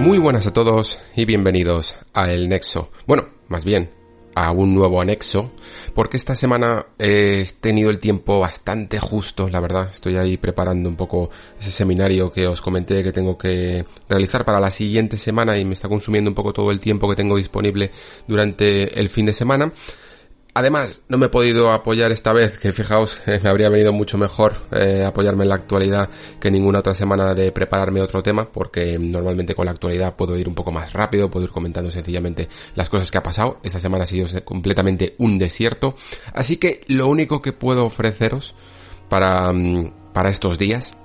Muy buenas a todos y bienvenidos a El Nexo. Bueno, más bien, a un nuevo anexo, porque esta semana he tenido el tiempo bastante justo, la verdad. Estoy ahí preparando un poco ese seminario que os comenté que tengo que realizar para la siguiente semana y me está consumiendo un poco todo el tiempo que tengo disponible durante el fin de semana. Además, no me he podido apoyar esta vez, que fijaos, me habría venido mucho mejor eh, apoyarme en la actualidad que ninguna otra semana de prepararme otro tema, porque normalmente con la actualidad puedo ir un poco más rápido, puedo ir comentando sencillamente las cosas que ha pasado. Esta semana ha sido completamente un desierto, así que lo único que puedo ofreceros para, mm, para estos días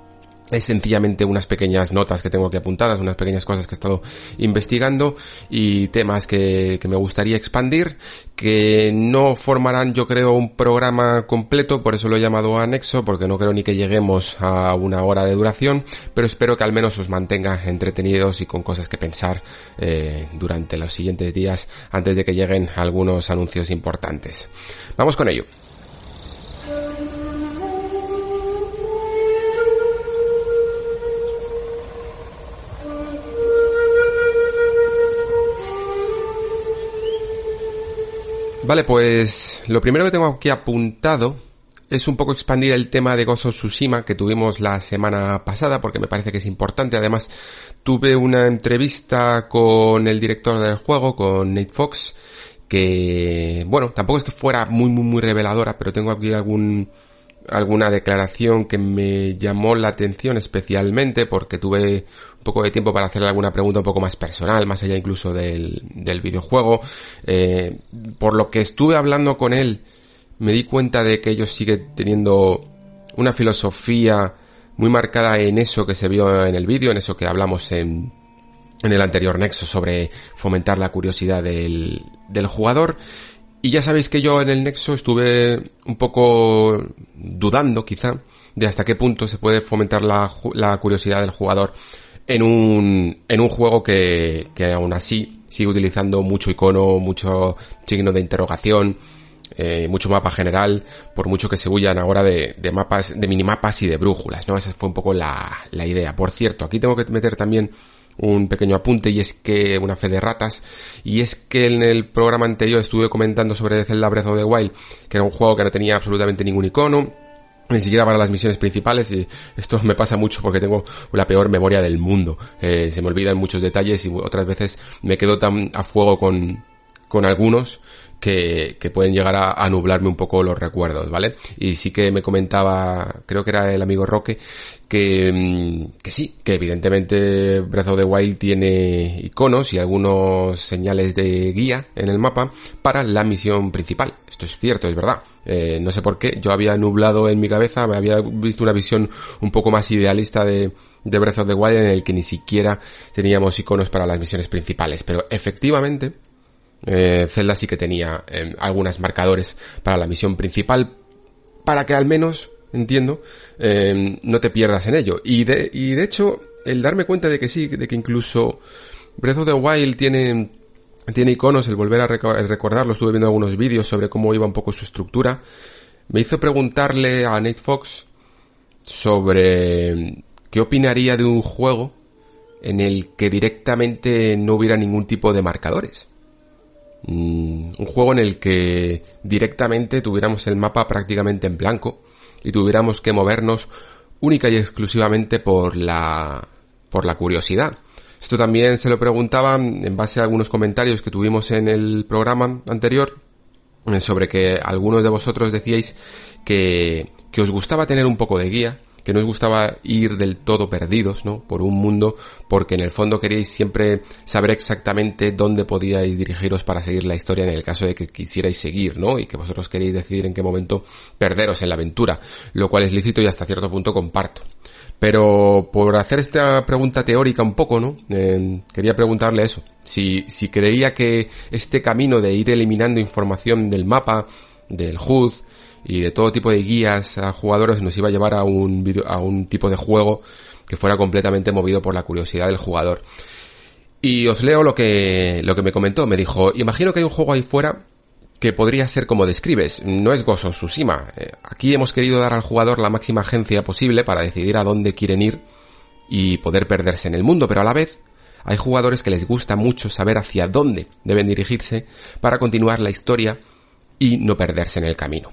es sencillamente unas pequeñas notas que tengo aquí apuntadas, unas pequeñas cosas que he estado investigando y temas que, que, me gustaría expandir, que no formarán yo creo un programa completo, por eso lo he llamado anexo, porque no creo ni que lleguemos a una hora de duración, pero espero que al menos os mantenga entretenidos y con cosas que pensar eh, durante los siguientes días antes de que lleguen algunos anuncios importantes. Vamos con ello. Vale, pues lo primero que tengo aquí apuntado es un poco expandir el tema de Gozo Tsushima que tuvimos la semana pasada porque me parece que es importante. Además, tuve una entrevista con el director del juego, con Nate Fox, que, bueno, tampoco es que fuera muy, muy, muy reveladora, pero tengo aquí algún, alguna declaración que me llamó la atención especialmente porque tuve poco de tiempo para hacerle alguna pregunta un poco más personal, más allá incluso del, del videojuego. Eh, por lo que estuve hablando con él, me di cuenta de que ellos siguen teniendo una filosofía muy marcada en eso que se vio en el vídeo, en eso que hablamos en, en el anterior nexo sobre fomentar la curiosidad del, del jugador y ya sabéis que yo en el Nexo estuve un poco dudando quizá de hasta qué punto se puede fomentar la curiosidad del jugador en un, en un juego que, que aún así sigue utilizando mucho icono, mucho signo de interrogación, eh, mucho mapa general, por mucho que se huyan ahora de, de mapas, de minimapas y de brújulas, ¿no? Esa fue un poco la, la idea. Por cierto, aquí tengo que meter también un pequeño apunte y es que una fe de ratas y es que en el programa anterior estuve comentando sobre Zelda Breath of the que era un juego que no tenía absolutamente ningún icono ni siquiera para las misiones principales y esto me pasa mucho porque tengo la peor memoria del mundo eh, se me olvidan muchos detalles y otras veces me quedo tan a fuego con con algunos que, que pueden llegar a, a, nublarme un poco los recuerdos, ¿vale? Y sí que me comentaba, creo que era el amigo Roque, que, mm, que sí, que evidentemente Breath of the Wild tiene iconos y algunos señales de guía en el mapa para la misión principal. Esto es cierto, es verdad. Eh, no sé por qué, yo había nublado en mi cabeza, me había visto una visión un poco más idealista de, de Breath of the Wild en el que ni siquiera teníamos iconos para las misiones principales. Pero efectivamente, eh, Zelda sí que tenía eh, algunos marcadores para la misión principal para que al menos, entiendo, eh, no te pierdas en ello. Y de, y de hecho, el darme cuenta de que sí, de que incluso Breath of the Wild tiene, tiene iconos, el volver a recordarlo, estuve viendo algunos vídeos sobre cómo iba un poco su estructura, me hizo preguntarle a Nate Fox sobre qué opinaría de un juego en el que directamente no hubiera ningún tipo de marcadores. Mm, un juego en el que directamente tuviéramos el mapa prácticamente en blanco y tuviéramos que movernos única y exclusivamente por la por la curiosidad. Esto también se lo preguntaba en base a algunos comentarios que tuvimos en el programa anterior eh, sobre que algunos de vosotros decíais que, que os gustaba tener un poco de guía que no os gustaba ir del todo perdidos, ¿no? Por un mundo, porque en el fondo queríais siempre saber exactamente dónde podíais dirigiros para seguir la historia en el caso de que quisierais seguir, ¿no? Y que vosotros queréis decidir en qué momento perderos en la aventura, lo cual es lícito y hasta cierto punto comparto. Pero por hacer esta pregunta teórica un poco, ¿no? Eh, quería preguntarle eso. Si, si creía que este camino de ir eliminando información del mapa, del HUD y de todo tipo de guías a jugadores nos iba a llevar a un, a un tipo de juego que fuera completamente movido por la curiosidad del jugador. Y os leo lo que, lo que me comentó. Me dijo, imagino que hay un juego ahí fuera que podría ser como describes, no es Gozo Tsushima. Eh, aquí hemos querido dar al jugador la máxima agencia posible para decidir a dónde quieren ir y poder perderse en el mundo, pero a la vez hay jugadores que les gusta mucho saber hacia dónde deben dirigirse para continuar la historia y no perderse en el camino.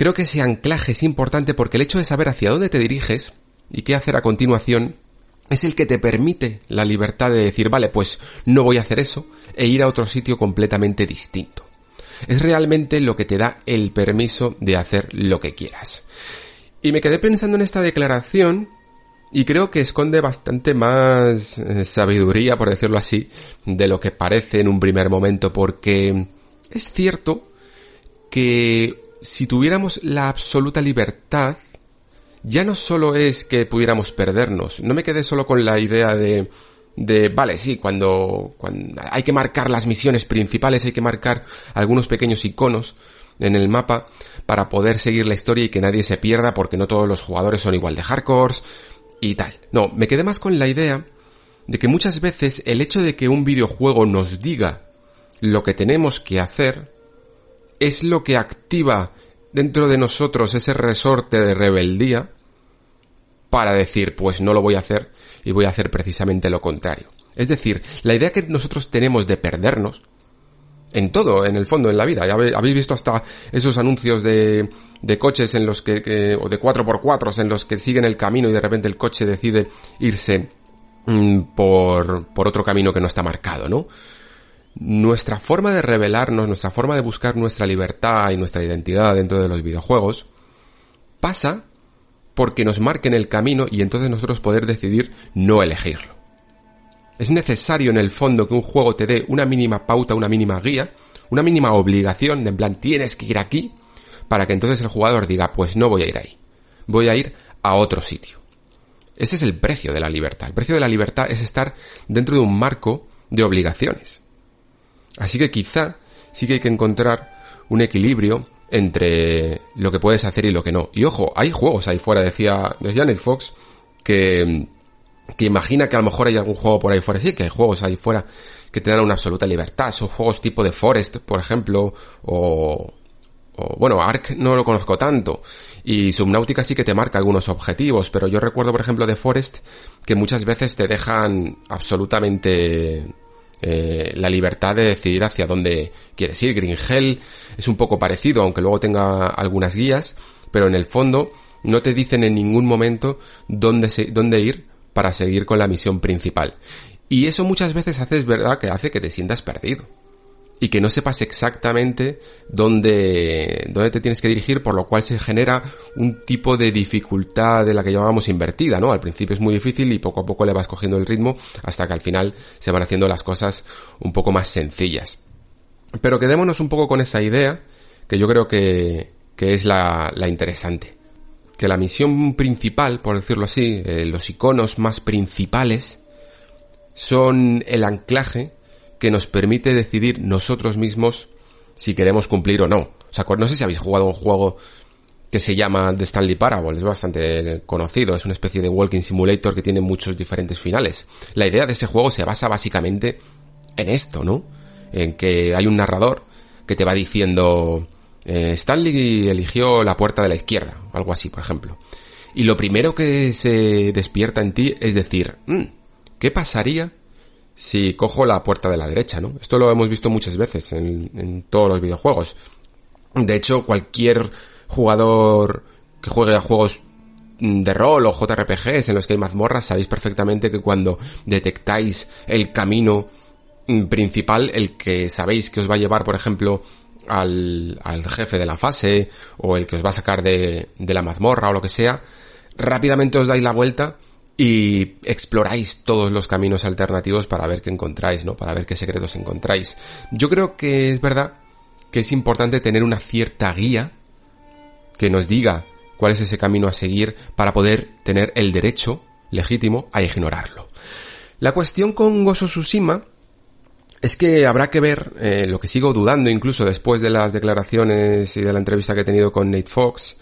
Creo que ese anclaje es importante porque el hecho de saber hacia dónde te diriges y qué hacer a continuación es el que te permite la libertad de decir, vale, pues no voy a hacer eso e ir a otro sitio completamente distinto es realmente lo que te da el permiso de hacer lo que quieras. Y me quedé pensando en esta declaración y creo que esconde bastante más eh, sabiduría, por decirlo así, de lo que parece en un primer momento, porque es cierto que si tuviéramos la absoluta libertad, ya no solo es que pudiéramos perdernos, no me quedé solo con la idea de de, vale, sí, cuando, cuando hay que marcar las misiones principales, hay que marcar algunos pequeños iconos en el mapa para poder seguir la historia y que nadie se pierda porque no todos los jugadores son igual de hardcores y tal. No, me quedé más con la idea de que muchas veces el hecho de que un videojuego nos diga lo que tenemos que hacer es lo que activa dentro de nosotros ese resorte de rebeldía para decir, pues no lo voy a hacer y voy a hacer precisamente lo contrario. Es decir, la idea que nosotros tenemos de perdernos, en todo, en el fondo, en la vida. Habéis visto hasta esos anuncios de, de coches en los que, o de 4x4 en los que siguen el camino y de repente el coche decide irse mm, por, por otro camino que no está marcado, ¿no? Nuestra forma de revelarnos, nuestra forma de buscar nuestra libertad y nuestra identidad dentro de los videojuegos pasa porque nos marquen el camino y entonces nosotros poder decidir no elegirlo. Es necesario en el fondo que un juego te dé una mínima pauta, una mínima guía, una mínima obligación de en plan tienes que ir aquí para que entonces el jugador diga pues no voy a ir ahí, voy a ir a otro sitio. Ese es el precio de la libertad. El precio de la libertad es estar dentro de un marco de obligaciones. Así que quizá sí que hay que encontrar un equilibrio entre lo que puedes hacer y lo que no. Y ojo, hay juegos ahí fuera, decía, decía Fox, que, que imagina que a lo mejor hay algún juego por ahí fuera. Sí, que hay juegos ahí fuera que te dan una absoluta libertad. Son juegos tipo de Forest, por ejemplo, o, o bueno, Ark no lo conozco tanto. Y Subnautica sí que te marca algunos objetivos, pero yo recuerdo, por ejemplo, de Forest, que muchas veces te dejan absolutamente eh, la libertad de decidir hacia dónde quieres ir. Green es un poco parecido, aunque luego tenga algunas guías, pero en el fondo no te dicen en ningún momento dónde, dónde ir para seguir con la misión principal. Y eso muchas veces hace, es verdad, que hace que te sientas perdido y que no sepas exactamente dónde, dónde te tienes que dirigir, por lo cual se genera un tipo de dificultad de la que llamamos invertida, ¿no? Al principio es muy difícil y poco a poco le vas cogiendo el ritmo hasta que al final se van haciendo las cosas un poco más sencillas. Pero quedémonos un poco con esa idea, que yo creo que, que es la, la interesante. Que la misión principal, por decirlo así, eh, los iconos más principales, son el anclaje que nos permite decidir nosotros mismos si queremos cumplir o no. O sea, no sé si habéis jugado un juego que se llama The Stanley Parable, es bastante conocido, es una especie de walking simulator que tiene muchos diferentes finales. La idea de ese juego se basa básicamente en esto, ¿no? En que hay un narrador que te va diciendo eh, Stanley eligió la puerta de la izquierda, algo así, por ejemplo. Y lo primero que se despierta en ti es decir, mm, ¿qué pasaría si cojo la puerta de la derecha, ¿no? Esto lo hemos visto muchas veces en, todos los videojuegos. De hecho, cualquier jugador que juegue a juegos de rol o JRPGs en los que hay mazmorras, sabéis perfectamente que cuando detectáis el camino principal, el que sabéis que os va a llevar, por ejemplo, al, al jefe de la fase, o el que os va a sacar de, de la mazmorra o lo que sea, rápidamente os dais la vuelta y exploráis todos los caminos alternativos para ver qué encontráis, ¿no? Para ver qué secretos encontráis. Yo creo que es verdad que es importante tener una cierta guía que nos diga cuál es ese camino a seguir para poder tener el derecho legítimo a ignorarlo. La cuestión con Gozo Tsushima es que habrá que ver, eh, lo que sigo dudando incluso después de las declaraciones y de la entrevista que he tenido con Nate Fox,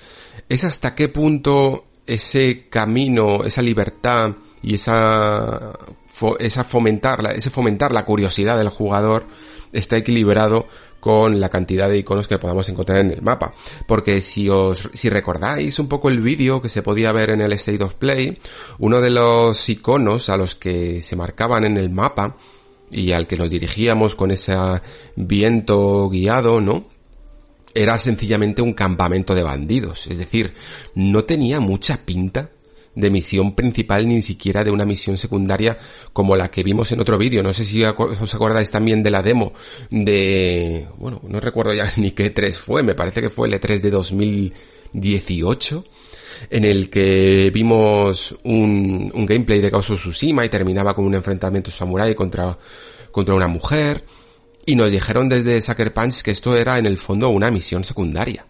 es hasta qué punto ese camino, esa libertad y esa, esa fomentar, ese fomentar la curiosidad del jugador está equilibrado con la cantidad de iconos que podamos encontrar en el mapa. Porque si os, si recordáis un poco el vídeo que se podía ver en el State of Play, uno de los iconos a los que se marcaban en el mapa y al que nos dirigíamos con ese viento guiado, ¿no? Era sencillamente un campamento de bandidos. Es decir, no tenía mucha pinta de misión principal ni siquiera de una misión secundaria como la que vimos en otro vídeo. No sé si os acordáis también de la demo de... Bueno, no recuerdo ya ni qué 3 fue, me parece que fue el E3 de 2018 en el que vimos un, un gameplay de Ghost y terminaba con un enfrentamiento samurai contra, contra una mujer. Y nos dijeron desde Sucker Punch que esto era en el fondo una misión secundaria.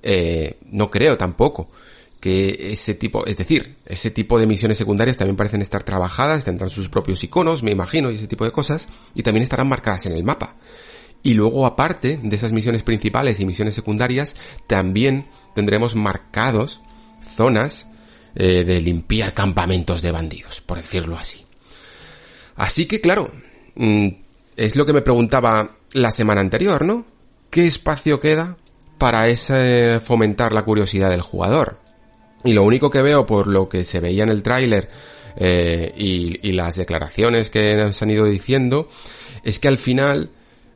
Eh, no creo tampoco que ese tipo, es decir, ese tipo de misiones secundarias también parecen estar trabajadas, tendrán sus propios iconos, me imagino, y ese tipo de cosas, y también estarán marcadas en el mapa. Y luego, aparte de esas misiones principales y misiones secundarias, también tendremos marcados zonas eh, de limpiar campamentos de bandidos, por decirlo así. Así que, claro, mm, es lo que me preguntaba la semana anterior, ¿no? ¿Qué espacio queda para fomentar la curiosidad del jugador? Y lo único que veo por lo que se veía en el tráiler eh, y, y las declaraciones que nos han ido diciendo es que al final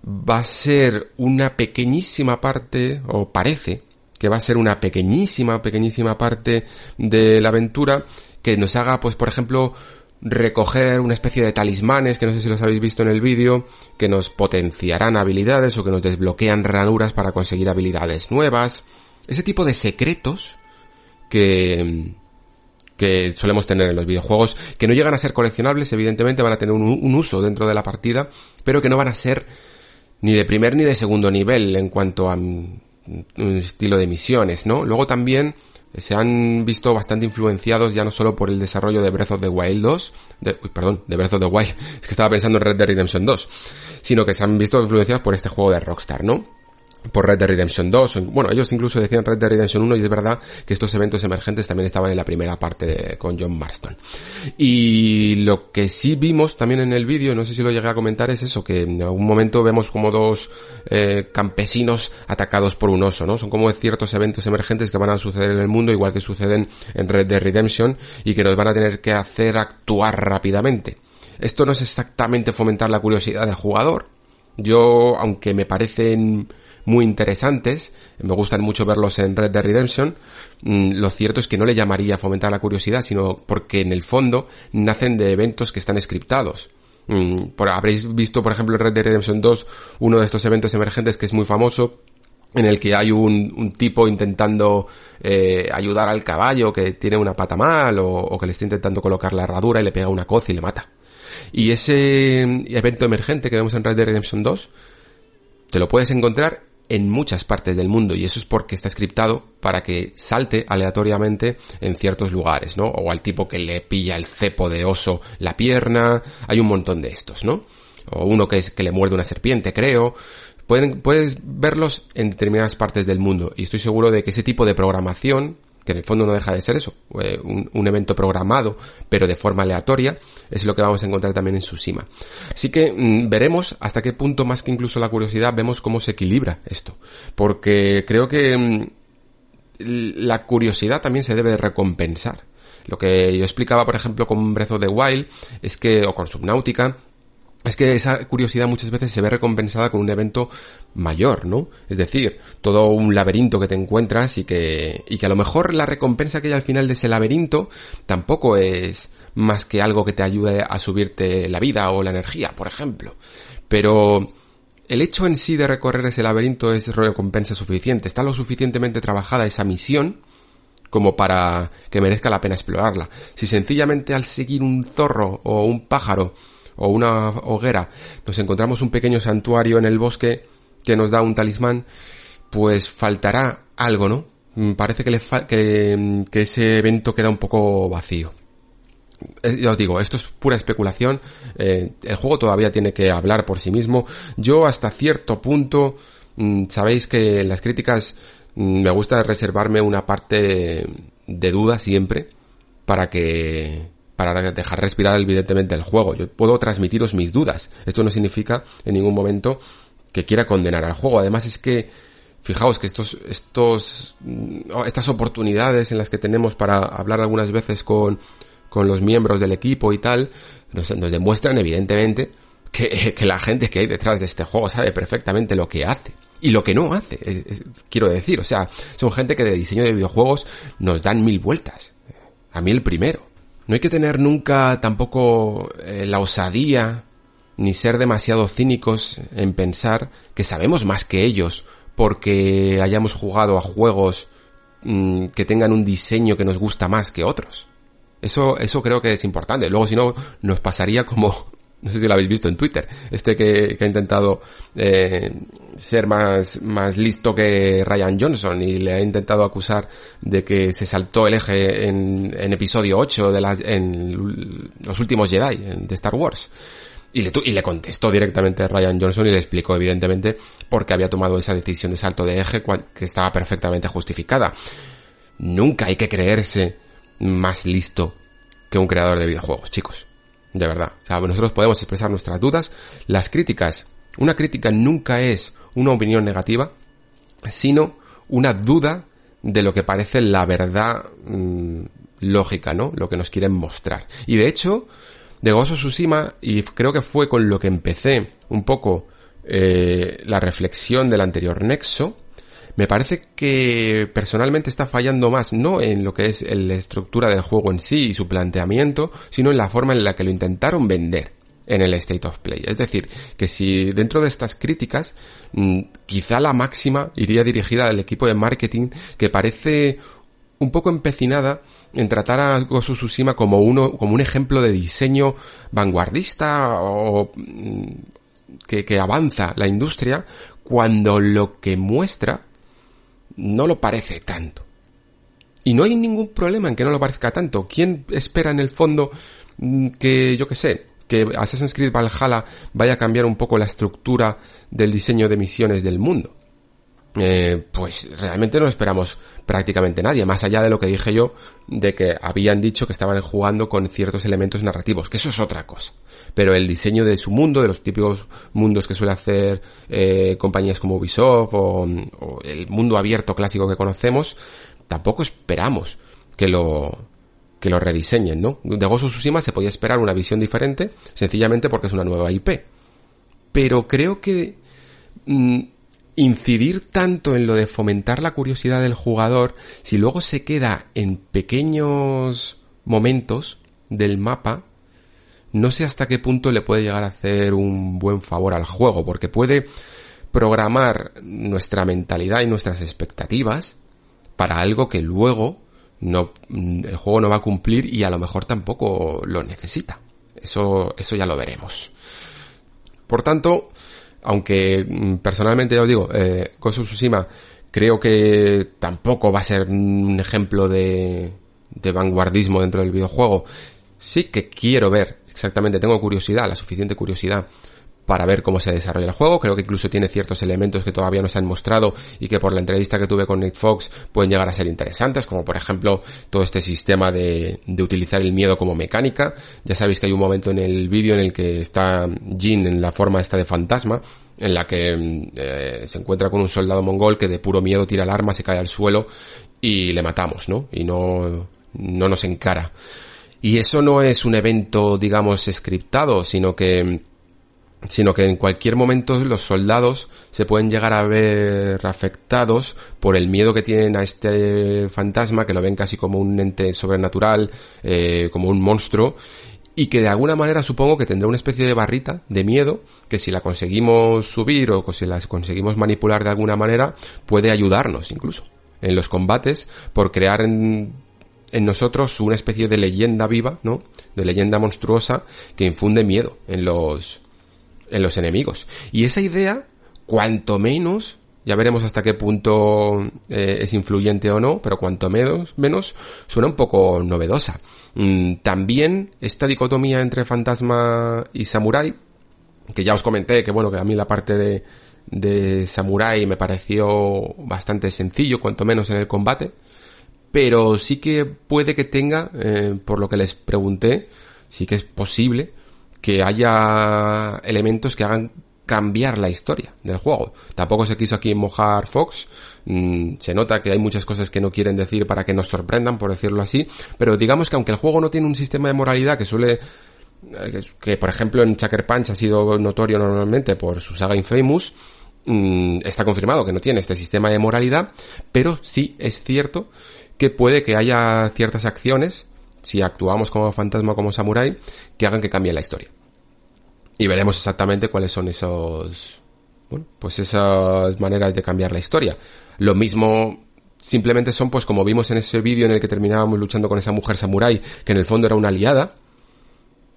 va a ser una pequeñísima parte, o parece que va a ser una pequeñísima, pequeñísima parte de la aventura que nos haga, pues por ejemplo, recoger una especie de talismanes, que no sé si los habéis visto en el vídeo, que nos potenciarán habilidades o que nos desbloquean ranuras para conseguir habilidades nuevas. Ese tipo de secretos que, que solemos tener en los videojuegos, que no llegan a ser coleccionables, evidentemente van a tener un, uso dentro de la partida, pero que no van a ser ni de primer ni de segundo nivel en cuanto a un estilo de misiones, ¿no? Luego también se han visto bastante influenciados ya no solo por el desarrollo de Breath of the Wild 2, de, uy, perdón, de Breath of the Wild, es que estaba pensando en Red Dead Redemption 2, sino que se han visto influenciados por este juego de Rockstar, ¿no? Por Red Dead Redemption 2, bueno, ellos incluso decían Red Dead Redemption 1 y es verdad que estos eventos emergentes también estaban en la primera parte con John Marston. Y lo que sí vimos también en el vídeo, no sé si lo llegué a comentar, es eso, que en algún momento vemos como dos eh, campesinos atacados por un oso, ¿no? Son como ciertos eventos emergentes que van a suceder en el mundo, igual que suceden en Red Dead Redemption, y que nos van a tener que hacer actuar rápidamente. Esto no es exactamente fomentar la curiosidad del jugador. Yo, aunque me parecen muy interesantes, me gustan mucho verlos en Red Dead Redemption, mm, lo cierto es que no le llamaría fomentar la curiosidad, sino porque en el fondo nacen de eventos que están scriptados. Mm, habréis visto, por ejemplo, en Red Dead Redemption 2, uno de estos eventos emergentes que es muy famoso, en el que hay un, tipo intentando eh, ayudar al caballo que tiene una pata mal o, o, que le está intentando colocar la herradura y le pega una coz y le mata. Y ese evento emergente que vemos en Red Dead Redemption 2 te lo puedes encontrar en muchas partes del mundo y eso es porque está scriptado para que salte aleatoriamente en ciertos lugares, ¿no? O al tipo que le pilla el cepo de oso la pierna, hay un montón de estos, ¿no? O uno que es que le muerde una serpiente, creo. Pueden, puedes verlos en determinadas partes del mundo y estoy seguro de que ese tipo de programación que en el fondo no deja de ser eso, eh, un, evento programado, pero de forma aleatoria, es lo que vamos a encontrar también en Tsushima. Así que mm, veremos hasta qué punto, más que incluso la curiosidad, vemos cómo se equilibra esto. Porque creo que mm, la curiosidad también se debe recompensar. Lo que yo explicaba, por ejemplo, con Breath of the Wild, es que, o con Subnautica, es que esa curiosidad muchas veces se ve recompensada con un evento mayor, ¿no? Es decir, todo un laberinto que te encuentras y que, y que a lo mejor la recompensa que hay al final de ese laberinto tampoco es más que algo que te ayude a subirte la vida o la energía, por ejemplo. Pero el hecho en sí de recorrer ese laberinto es recompensa suficiente. Está lo suficientemente trabajada esa misión como para que merezca la pena explorarla. Si sencillamente al seguir un zorro o un pájaro o una hoguera nos encontramos un pequeño santuario en el bosque que nos da un talismán, pues faltará algo, ¿no? Mm, parece que, le que, que ese evento queda un poco vacío. Eh, ya os digo, esto es pura especulación. Eh, el juego todavía tiene que hablar por sí mismo. Yo hasta cierto punto, mm, sabéis que en las críticas mm, me gusta reservarme una parte de duda siempre para que para dejar respirar evidentemente el juego. Yo puedo transmitiros mis dudas. Esto no significa en ningún momento que quiera condenar al juego. Además es que fijaos que estos estos mm, estas oportunidades en las que tenemos para hablar algunas veces con con los miembros del equipo y tal, nos, demuestran evidentemente que, que, la gente que hay detrás de este juego sabe perfectamente lo que hace y lo que no hace, quiero decir, o sea, son gente que de diseño de videojuegos nos dan mil vueltas. A mí el primero. No hay que tener nunca tampoco eh, la osadía ni ser demasiado cínicos en pensar que sabemos más que ellos porque hayamos jugado a juegos mm, que tengan un diseño que nos gusta más que otros. Eso, eso creo que es importante. Luego, si no, nos pasaría como, no sé si lo habéis visto en Twitter, este que, que ha intentado eh, ser más, más listo que Ryan Johnson y le ha intentado acusar de que se saltó el eje en, en episodio 8 de las, en los últimos Jedi de Star Wars. Y le, y le contestó directamente a Ryan Johnson y le explicó evidentemente por qué había tomado esa decisión de salto de eje que estaba perfectamente justificada. Nunca hay que creerse más listo que un creador de videojuegos, chicos. De verdad. O sea, nosotros podemos expresar nuestras dudas. Las críticas, una crítica nunca es una opinión negativa, sino una duda de lo que parece la verdad mm, lógica, ¿no? Lo que nos quieren mostrar. Y de hecho, de Gozo Tsushima, y creo que fue con lo que empecé un poco eh, la reflexión del anterior nexo, me parece que personalmente está fallando más, no en lo que es la estructura del juego en sí y su planteamiento, sino en la forma en la que lo intentaron vender en el State of Play. Es decir, que si dentro de estas críticas, mm, quizá la máxima iría dirigida al equipo de marketing que parece un poco empecinada en tratar a Gosu Tsushima como uno, como un ejemplo de diseño vanguardista o mm, que, que avanza la industria, cuando lo que muestra no lo parece tanto. Y no hay ningún problema en que no lo parezca tanto. ¿Quién espera en el fondo mm, que, yo que sé, que Assassin's Creed Valhalla vaya a cambiar un poco la estructura del diseño de misiones del mundo? Eh, pues realmente no esperamos prácticamente nadie, más allá de lo que dije yo, de que habían dicho que estaban jugando con ciertos elementos narrativos, que eso es otra cosa. Pero el diseño de su mundo, de los típicos mundos que suele hacer eh, compañías como Ubisoft o, el mundo abierto clásico que conocemos, tampoco esperamos que lo que lo rediseñen, ¿no? De of Tsushima se podía esperar una visión diferente, sencillamente porque es una nueva IP. Pero creo que mm, incidir tanto en lo de fomentar la curiosidad del jugador, si luego se queda en pequeños momentos del mapa, no sé hasta qué punto le puede llegar a hacer un buen favor al juego, porque puede programar nuestra mentalidad y nuestras expectativas para algo que luego no, el juego no va a cumplir y a lo mejor tampoco lo necesita. Eso, eso ya lo veremos. Por tanto, aunque mm, personalmente ya os digo, eh, Ghost Tsushima creo que tampoco va a ser un ejemplo de, de vanguardismo dentro del videojuego. Sí que quiero ver, exactamente, tengo curiosidad, la suficiente curiosidad para ver cómo se desarrolla el juego. Creo que incluso tiene ciertos elementos que todavía no se han mostrado y que por la entrevista que tuve con Nick Fox pueden llegar a ser interesantes, como por ejemplo todo este sistema de, de utilizar el miedo como mecánica. Ya sabéis que hay un momento en el vídeo en el que está Jin en la forma esta de fantasma, en la que eh, se encuentra con un soldado mongol que de puro miedo tira el arma, se cae al suelo y le matamos, ¿no? Y no, no nos encara. Y eso no es un evento, digamos, scriptado, sino que sino que en cualquier momento los soldados se pueden llegar a ver afectados por el miedo que tienen a este fantasma, que lo ven casi como un ente sobrenatural, eh, como un monstruo, y que de alguna manera supongo que tendrá una especie de barrita de miedo, que si la conseguimos subir o si la conseguimos manipular de alguna manera, puede ayudarnos incluso. en los combates por crear en, en nosotros una especie de leyenda viva, ¿no? De leyenda monstruosa que infunde miedo en los, en los enemigos. Y esa idea, cuanto menos, ya veremos hasta qué punto eh, es influyente o no, pero cuanto menos, menos suena un poco novedosa. Mm, también esta dicotomía entre fantasma y samurai, que ya os comenté que bueno, que a mí la parte de, de samurai me pareció bastante sencillo, cuanto menos en el combate, pero sí que puede que tenga, eh, por lo que les pregunté, sí que es posible que haya elementos que hagan cambiar la historia del juego. Tampoco se quiso aquí mojar Fox. Mm, se nota que hay muchas cosas que no quieren decir para que nos sorprendan, por decirlo así. Pero digamos que aunque el juego no tiene un sistema de moralidad que suele eh, que por ejemplo en Chucker Punch ha sido notorio normalmente por su saga Infamous, mm, está confirmado que no tiene este sistema de moralidad, pero sí es cierto que puede que haya ciertas acciones, si actuamos como fantasma o como samurai, que hagan que cambie la historia y veremos exactamente cuáles son esos, bueno, pues esas maneras de cambiar la historia. Lo mismo simplemente son pues como vimos en ese vídeo en el que terminábamos luchando con esa mujer samurai, que en el fondo era una aliada,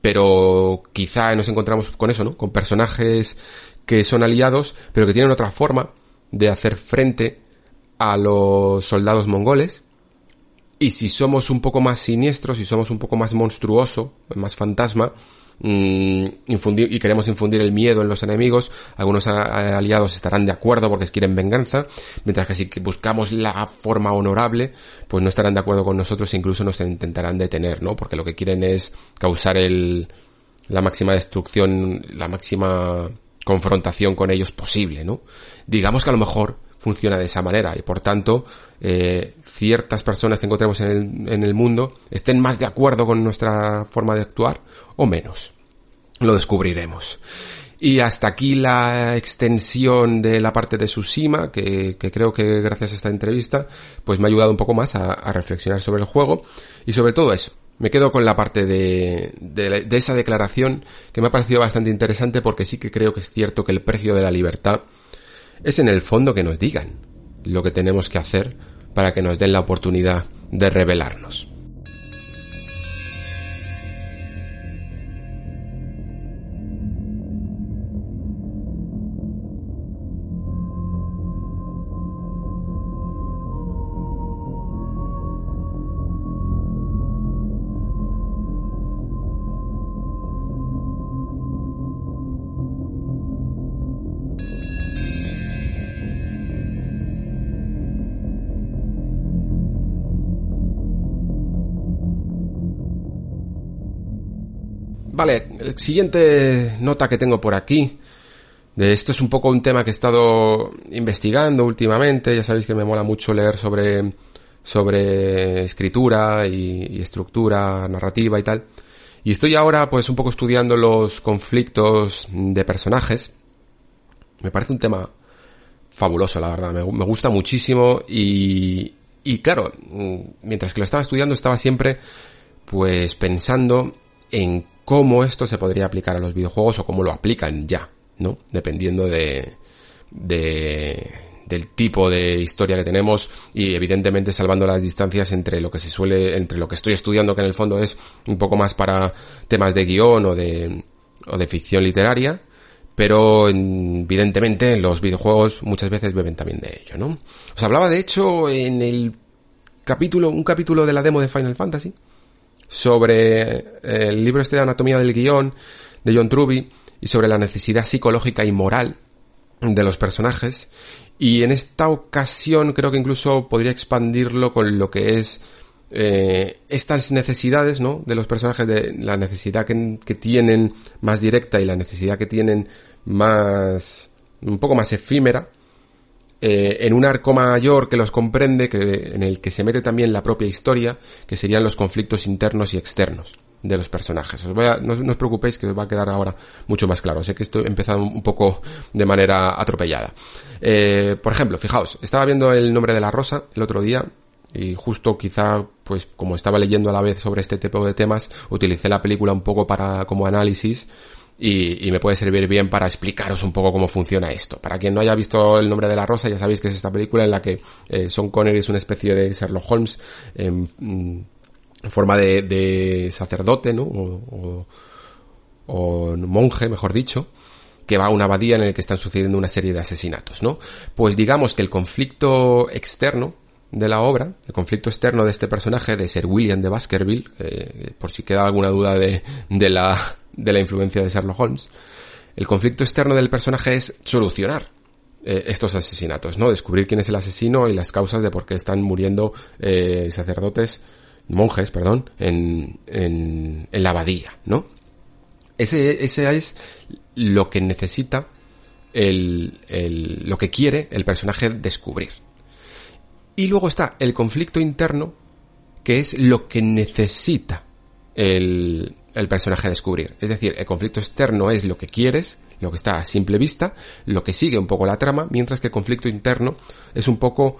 pero quizá nos encontramos con eso, ¿no? Con personajes que son aliados, pero que tienen otra forma de hacer frente a los soldados mongoles. Y si somos un poco más siniestros, si somos un poco más monstruoso, más fantasma, Mm, y queremos infundir el miedo en los enemigos, algunos aliados estarán de acuerdo porque quieren venganza, mientras que si buscamos la forma honorable, pues no estarán de acuerdo con nosotros e incluso nos intentarán detener, ¿no? Porque lo que quieren es causar el, la máxima destrucción, la máxima confrontación con ellos posible, ¿no? Digamos que a lo mejor funciona de esa manera y por tanto eh, ciertas personas que encontremos en el, en el mundo estén más de acuerdo con nuestra forma de actuar o menos. Lo descubriremos. Y hasta aquí la extensión de la parte de Tsushima, que, que, creo que gracias a esta entrevista, pues me ha ayudado un poco más a, reflexionar sobre el juego. Y sobre todo eso, me quedo con la parte de, de, esa declaración que me ha parecido bastante interesante porque sí que creo que es cierto que el precio de la libertad es en el fondo que nos digan lo que tenemos que hacer para que nos den la oportunidad de revelarnos. Vale, el siguiente nota que tengo por aquí. De esto es un poco un tema que he estado investigando últimamente. Ya sabéis que me mola mucho leer sobre, sobre escritura y, y estructura narrativa y tal. Y estoy ahora pues un poco estudiando los conflictos de personajes. Me parece un tema fabuloso, la verdad. Me, me gusta muchísimo y, y claro, mientras que lo estaba estudiando estaba siempre pues pensando en cómo esto se podría aplicar a los videojuegos o cómo lo aplican ya, ¿no? Dependiendo de, de, del tipo de historia que tenemos y evidentemente salvando las distancias entre lo que se suele, entre lo que estoy estudiando que en el fondo es un poco más para temas de guion o de, o de ficción literaria, pero evidentemente los videojuegos muchas veces beben también de ello, ¿no? Os hablaba de hecho en el capítulo, un capítulo de la demo de Final Fantasy, sobre eh, el libro este de Anatomía del Guión de John Truby y sobre la necesidad psicológica y moral de los personajes. Y en esta ocasión creo que incluso podría expandirlo con lo que es eh, estas necesidades, ¿no? De los personajes, de la necesidad que, que tienen más directa y la necesidad que tienen más, un poco más efímera, eh, en un arco mayor que los comprende, que, en el que se mete también la propia historia, que serían los conflictos internos y externos de los personajes. Os voy a, no, os preocupéis que os va a quedar ahora mucho más claro. Sé que estoy empezando un poco de manera atropellada. Eh, por ejemplo, fijaos, estaba viendo el nombre de la rosa el otro día y justo quizá, pues como estaba leyendo a la vez sobre este tipo de temas, utilicé la película un poco para como análisis y, me puede servir bien para explicaros un poco cómo funciona esto. Para quien no haya visto El nombre de la rosa, ya sabéis que es esta película en la que eh, Son Connery es una especie de Sherlock Holmes en, forma de, sacerdote, ¿no? O, o, monje, mejor dicho, que va a una abadía en la que están sucediendo una serie de asesinatos, ¿no? Pues digamos que el conflicto externo de la obra, el conflicto externo de este personaje, de Sir William de Baskerville, eh, por si queda alguna duda de, de la de la influencia de Sherlock Holmes, el conflicto externo del personaje es solucionar eh, estos asesinatos, ¿no? Descubrir quién es el asesino y las causas de por qué están muriendo eh, sacerdotes, monjes, perdón, en, en, en la abadía, ¿no? Ese, ese es lo que necesita el, el, lo que quiere el personaje descubrir. Y luego está el conflicto interno, que es lo que necesita el, el personaje a descubrir. Es decir, el conflicto externo es lo que quieres, lo que está a simple vista, lo que sigue un poco la trama, mientras que el conflicto interno es un poco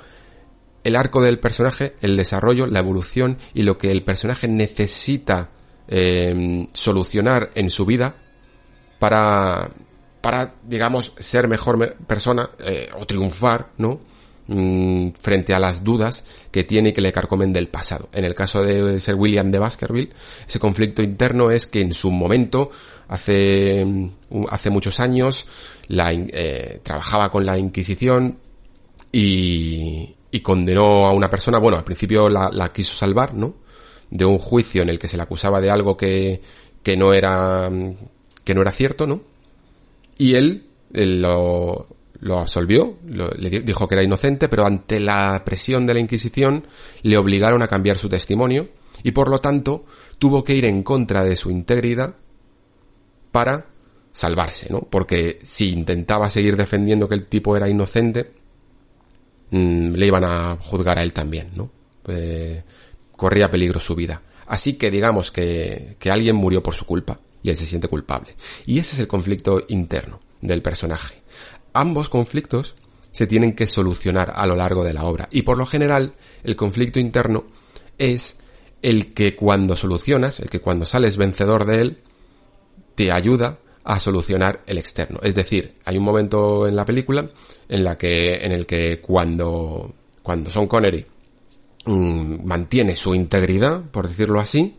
el arco del personaje, el desarrollo, la evolución y lo que el personaje necesita eh, solucionar en su vida para, para, digamos, ser mejor persona eh, o triunfar, ¿no? Mm, frente a las dudas que tiene y que le carcomen del pasado. En el caso de Sir William de Baskerville, ese conflicto interno es que en su momento, hace, mm, hace muchos años, eh, trabajaba con la Inquisición y, condenó a una persona, bueno, al principio la, quiso salvar, ¿no? De un juicio en el que se le acusaba de algo que, que no era, que no era cierto, ¿no? Y él, él lo, lo absolvió, le dijo que era inocente, pero ante la presión de la Inquisición le obligaron a cambiar su testimonio y por lo tanto tuvo que ir en contra de su integridad para salvarse, ¿no? Porque si intentaba seguir defendiendo que el tipo era inocente, mm, le iban a juzgar a él también, ¿no? Eh, corría peligro su vida. Así que digamos que, que alguien murió por su culpa y él se siente culpable. Y ese es el conflicto interno del personaje ambos conflictos se tienen que solucionar a lo largo de la obra. Y por lo general, el conflicto interno es el que cuando solucionas, el que cuando sales vencedor de él, te ayuda a solucionar el externo. Es decir, hay un momento en la película en la que, en el que cuando, cuando Son Connery mm, mantiene su integridad, por decirlo así,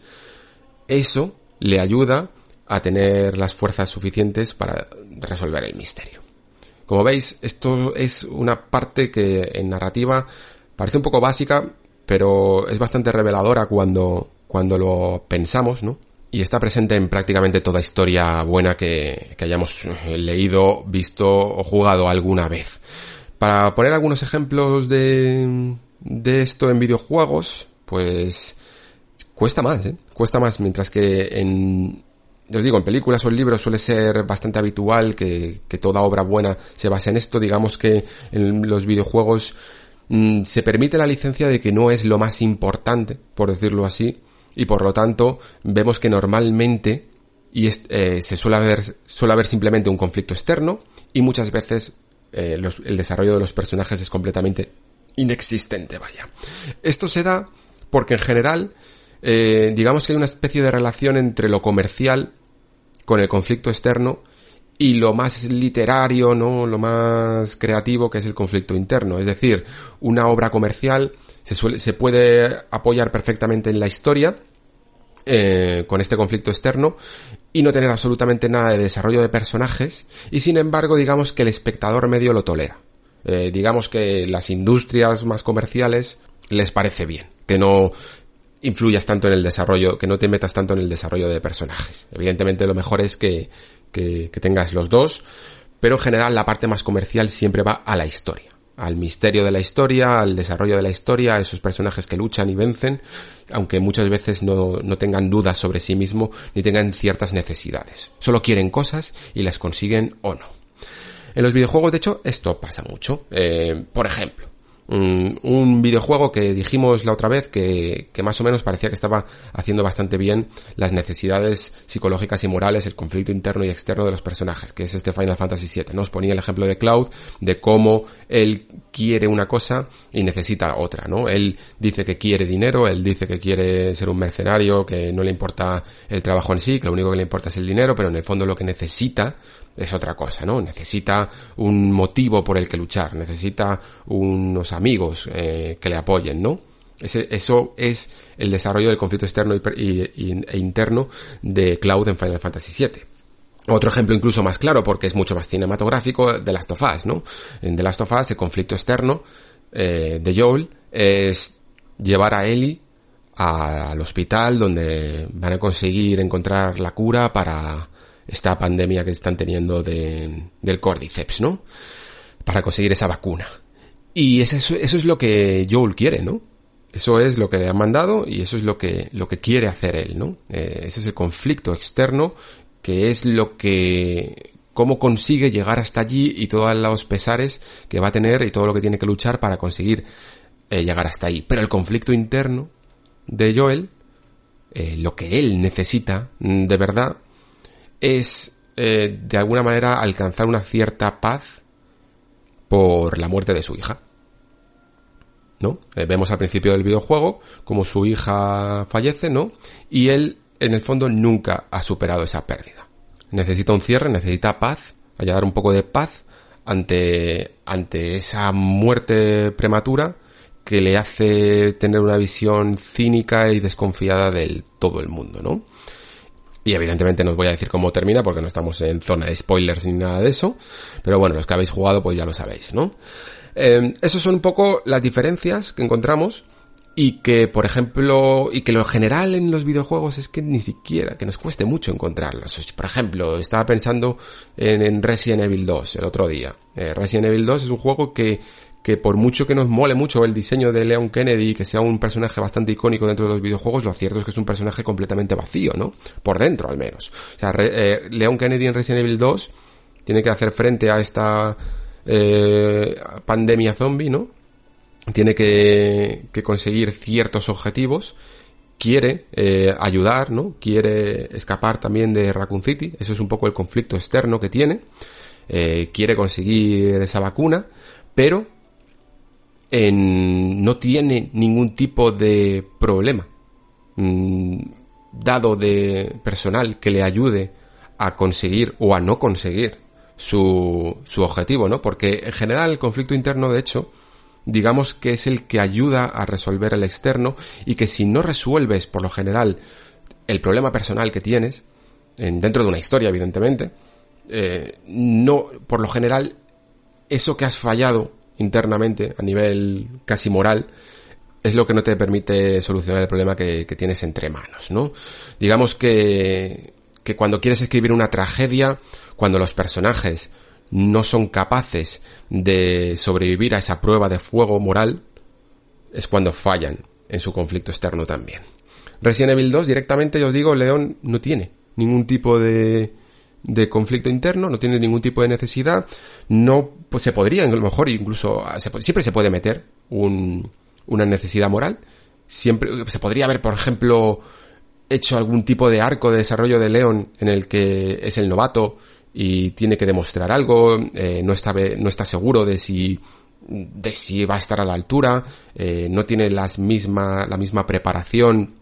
eso le ayuda a tener las fuerzas suficientes para resolver el misterio. Como veis, esto es una parte que en narrativa parece un poco básica, pero es bastante reveladora cuando, cuando lo pensamos, ¿no? Y está presente en prácticamente toda historia buena que, que hayamos leído, visto o jugado alguna vez. Para poner algunos ejemplos de, de esto en videojuegos, pues cuesta más, ¿eh? Cuesta más, mientras que en, os digo, en películas o en libros suele ser bastante habitual que, que toda obra buena se base en esto. Digamos que en los videojuegos mm, se permite la licencia de que no es lo más importante, por decirlo así, y por lo tanto vemos que normalmente y eh, se suele haber, suele haber simplemente un conflicto externo y muchas veces eh, el desarrollo de los personajes es completamente inexistente, vaya. Esto se da porque en general eh, digamos que hay una especie de relación entre lo comercial con el conflicto externo y lo más literario, ¿no? Lo más creativo que es el conflicto interno. Es decir, una obra comercial se, suele, se puede apoyar perfectamente en la historia, eh, con este conflicto externo y no tener absolutamente nada de desarrollo de personajes y sin embargo digamos que el espectador medio lo tolera. Eh, digamos que las industrias más comerciales les parece bien, que no, influyas tanto en el desarrollo, que no te metas tanto en el desarrollo de personajes. Evidentemente lo mejor es que, que, tengas los dos, pero en general la parte más comercial siempre va a la historia al misterio de la historia, al desarrollo de la historia, a esos personajes que luchan y vencen, aunque muchas veces no, no tengan dudas sobre sí mismo ni tengan ciertas necesidades. Solo quieren cosas y las consiguen o no. En los videojuegos, de hecho, esto pasa mucho. Eh, por ejemplo, Mm, un videojuego que dijimos la otra vez que, que, más o menos parecía que estaba haciendo bastante bien las necesidades psicológicas y morales, el conflicto interno y externo de los personajes, que es este Final Fantasy VII. Nos ponía el ejemplo de Cloud, de cómo él quiere una cosa y necesita otra, ¿no? Él dice que quiere dinero, él dice que quiere ser un mercenario, que no le importa el trabajo en sí, que lo único que le importa es el dinero, pero en el fondo lo que necesita es otra cosa, ¿no? Necesita un motivo por el que luchar, necesita unos amigos eh, que le apoyen, ¿no? Eso es el desarrollo del conflicto externo y, e interno de Cloud en Final Fantasy VII. Otro ejemplo incluso más claro, porque es mucho más cinematográfico, de Last of Us, ¿no? En The Last of Us, el conflicto externo eh, de Joel es llevar a Ellie al hospital donde van a conseguir encontrar la cura para esta pandemia que están teniendo de, del Cordyceps, ¿no? Para conseguir esa vacuna. Y eso, eso es lo que Joel quiere, ¿no? Eso es lo que le han mandado y eso es lo que, lo que quiere hacer él, ¿no? Eh, ese es el conflicto externo que es lo que, cómo consigue llegar hasta allí y todos los pesares que va a tener y todo lo que tiene que luchar para conseguir eh, llegar hasta ahí. Pero el conflicto interno de Joel, eh, lo que él necesita mm, de verdad, es eh, de alguna manera alcanzar una cierta paz por la muerte de su hija. ¿No? Eh, vemos al principio del videojuego como su hija fallece, ¿no? Y él, en el fondo, nunca ha superado esa pérdida. Necesita un cierre, necesita paz, hallar un poco de paz ante, ante esa muerte prematura que le hace tener una visión cínica y desconfiada del todo el mundo, ¿no? Y evidentemente no os voy a decir cómo termina porque no estamos en zona de spoilers ni nada de eso. Pero bueno, los que habéis jugado pues ya lo sabéis, ¿no? Eh, esas son un poco las diferencias que encontramos y que, por ejemplo, y que lo general en los videojuegos es que ni siquiera, que nos cueste mucho encontrarlos. Por ejemplo, estaba pensando en, Resident Evil 2 el otro día. Eh, Resident Evil 2 es un juego que que por mucho que nos mole mucho el diseño de Leon Kennedy, que sea un personaje bastante icónico dentro de los videojuegos, lo cierto es que es un personaje completamente vacío, ¿no? Por dentro, al menos. O sea, eh, Leon Kennedy en Resident Evil 2 tiene que hacer frente a esta eh, pandemia zombie, ¿no? Tiene que, que conseguir ciertos objetivos quiere eh, ayudar, ¿no? Quiere escapar también de Raccoon City, eso es un poco el conflicto externo que tiene, quiere conseguir esa vacuna, pero no tiene ningún tipo de problema mm, dado de personal que le ayude a conseguir o a no conseguir su, su objetivo, ¿no? Porque en general el conflicto interno, de hecho, digamos que es el que ayuda a resolver el externo y que si no resuelves por lo general el problema personal que tienes, en, dentro de una historia evidentemente, eh, no, por lo general, eso que has fallado internamente, a nivel casi moral, es lo que no te permite solucionar el problema que, tienes entre manos, ¿no? Digamos que, que cuando quieres escribir una tragedia, cuando los personajes no son capaces de sobrevivir a esa prueba de fuego moral, es cuando fallan en su conflicto externo también. Resident Evil 2 directamente, yo os digo, León no tiene ningún tipo de, de conflicto interno, no tiene ningún tipo de necesidad, no pues se podría, a lo mejor incluso siempre se puede meter un, una necesidad moral, siempre se podría haber, por ejemplo, hecho algún tipo de arco de desarrollo de León en el que es el novato y tiene que demostrar algo, eh, no está no está seguro de si de si va a estar a la altura, eh, no tiene las misma, la misma preparación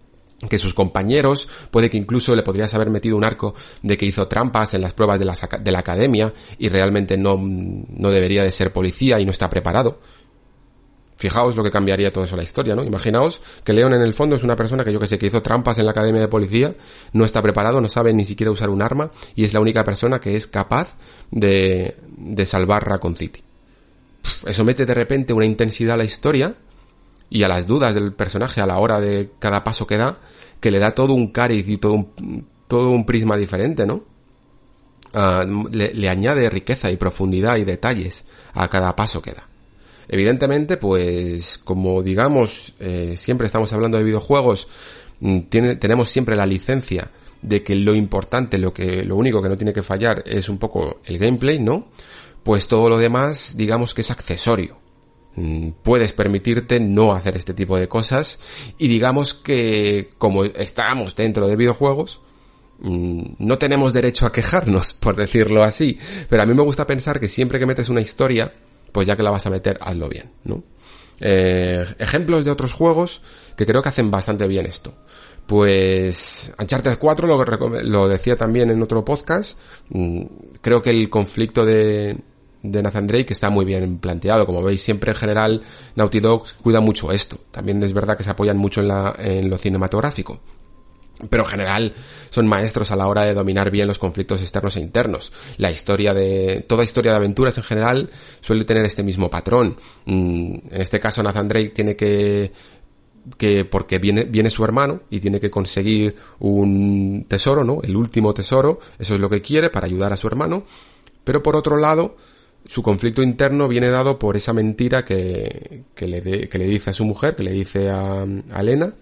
que sus compañeros, puede que incluso le podrías haber metido un arco de que hizo trampas en las pruebas de la, de la academia y realmente no, no debería de ser policía y no está preparado. Fijaos lo que cambiaría todo eso la historia, ¿no? Imaginaos que León en el fondo es una persona que yo que sé, que hizo trampas en la academia de policía, no está preparado, no sabe ni siquiera usar un arma y es la única persona que es capaz de, de salvar Raccoon City. Eso mete de repente una intensidad a la historia y a las dudas del personaje a la hora de cada paso que da que le da todo un cariz y todo un, todo un prisma diferente, ¿no? Ah, le, añade riqueza y profundidad y detalles a cada paso que da. Evidentemente, pues, como digamos, eh, siempre estamos hablando de videojuegos, mm, tenemos siempre la licencia de que lo importante, lo que, lo único que no tiene que fallar es un poco el gameplay, ¿no? Pues todo lo demás, digamos que es accesorio. Mm, puedes permitirte no hacer este tipo de cosas y digamos que como estamos dentro de videojuegos, mm, no tenemos derecho a quejarnos, por decirlo así, pero a mí me gusta pensar que siempre que metes una historia, pues ya que la vas a meter, hazlo bien, ¿no? Eh, ejemplos de otros juegos que creo que hacen bastante bien esto. Pues Uncharted 4 lo, lo decía también en otro podcast. Mm, creo que el conflicto de, de Nathan Drake está muy bien planteado. Como veis, siempre en general Naughty Dog cuida mucho esto. También es verdad que se apoyan mucho en, la, en lo cinematográfico. Pero en general son maestros a la hora de dominar bien los conflictos externos e internos. La historia de, toda historia de aventuras en general suele tener este mismo patrón. Mm, en este caso Nathan Drake tiene que que porque viene, viene su hermano y tiene que conseguir un tesoro, ¿no? El último tesoro, eso es lo que quiere para ayudar a su hermano, pero por otro lado, su conflicto interno viene dado por esa mentira que, que, le, que le dice a su mujer, que le dice a, a Elena,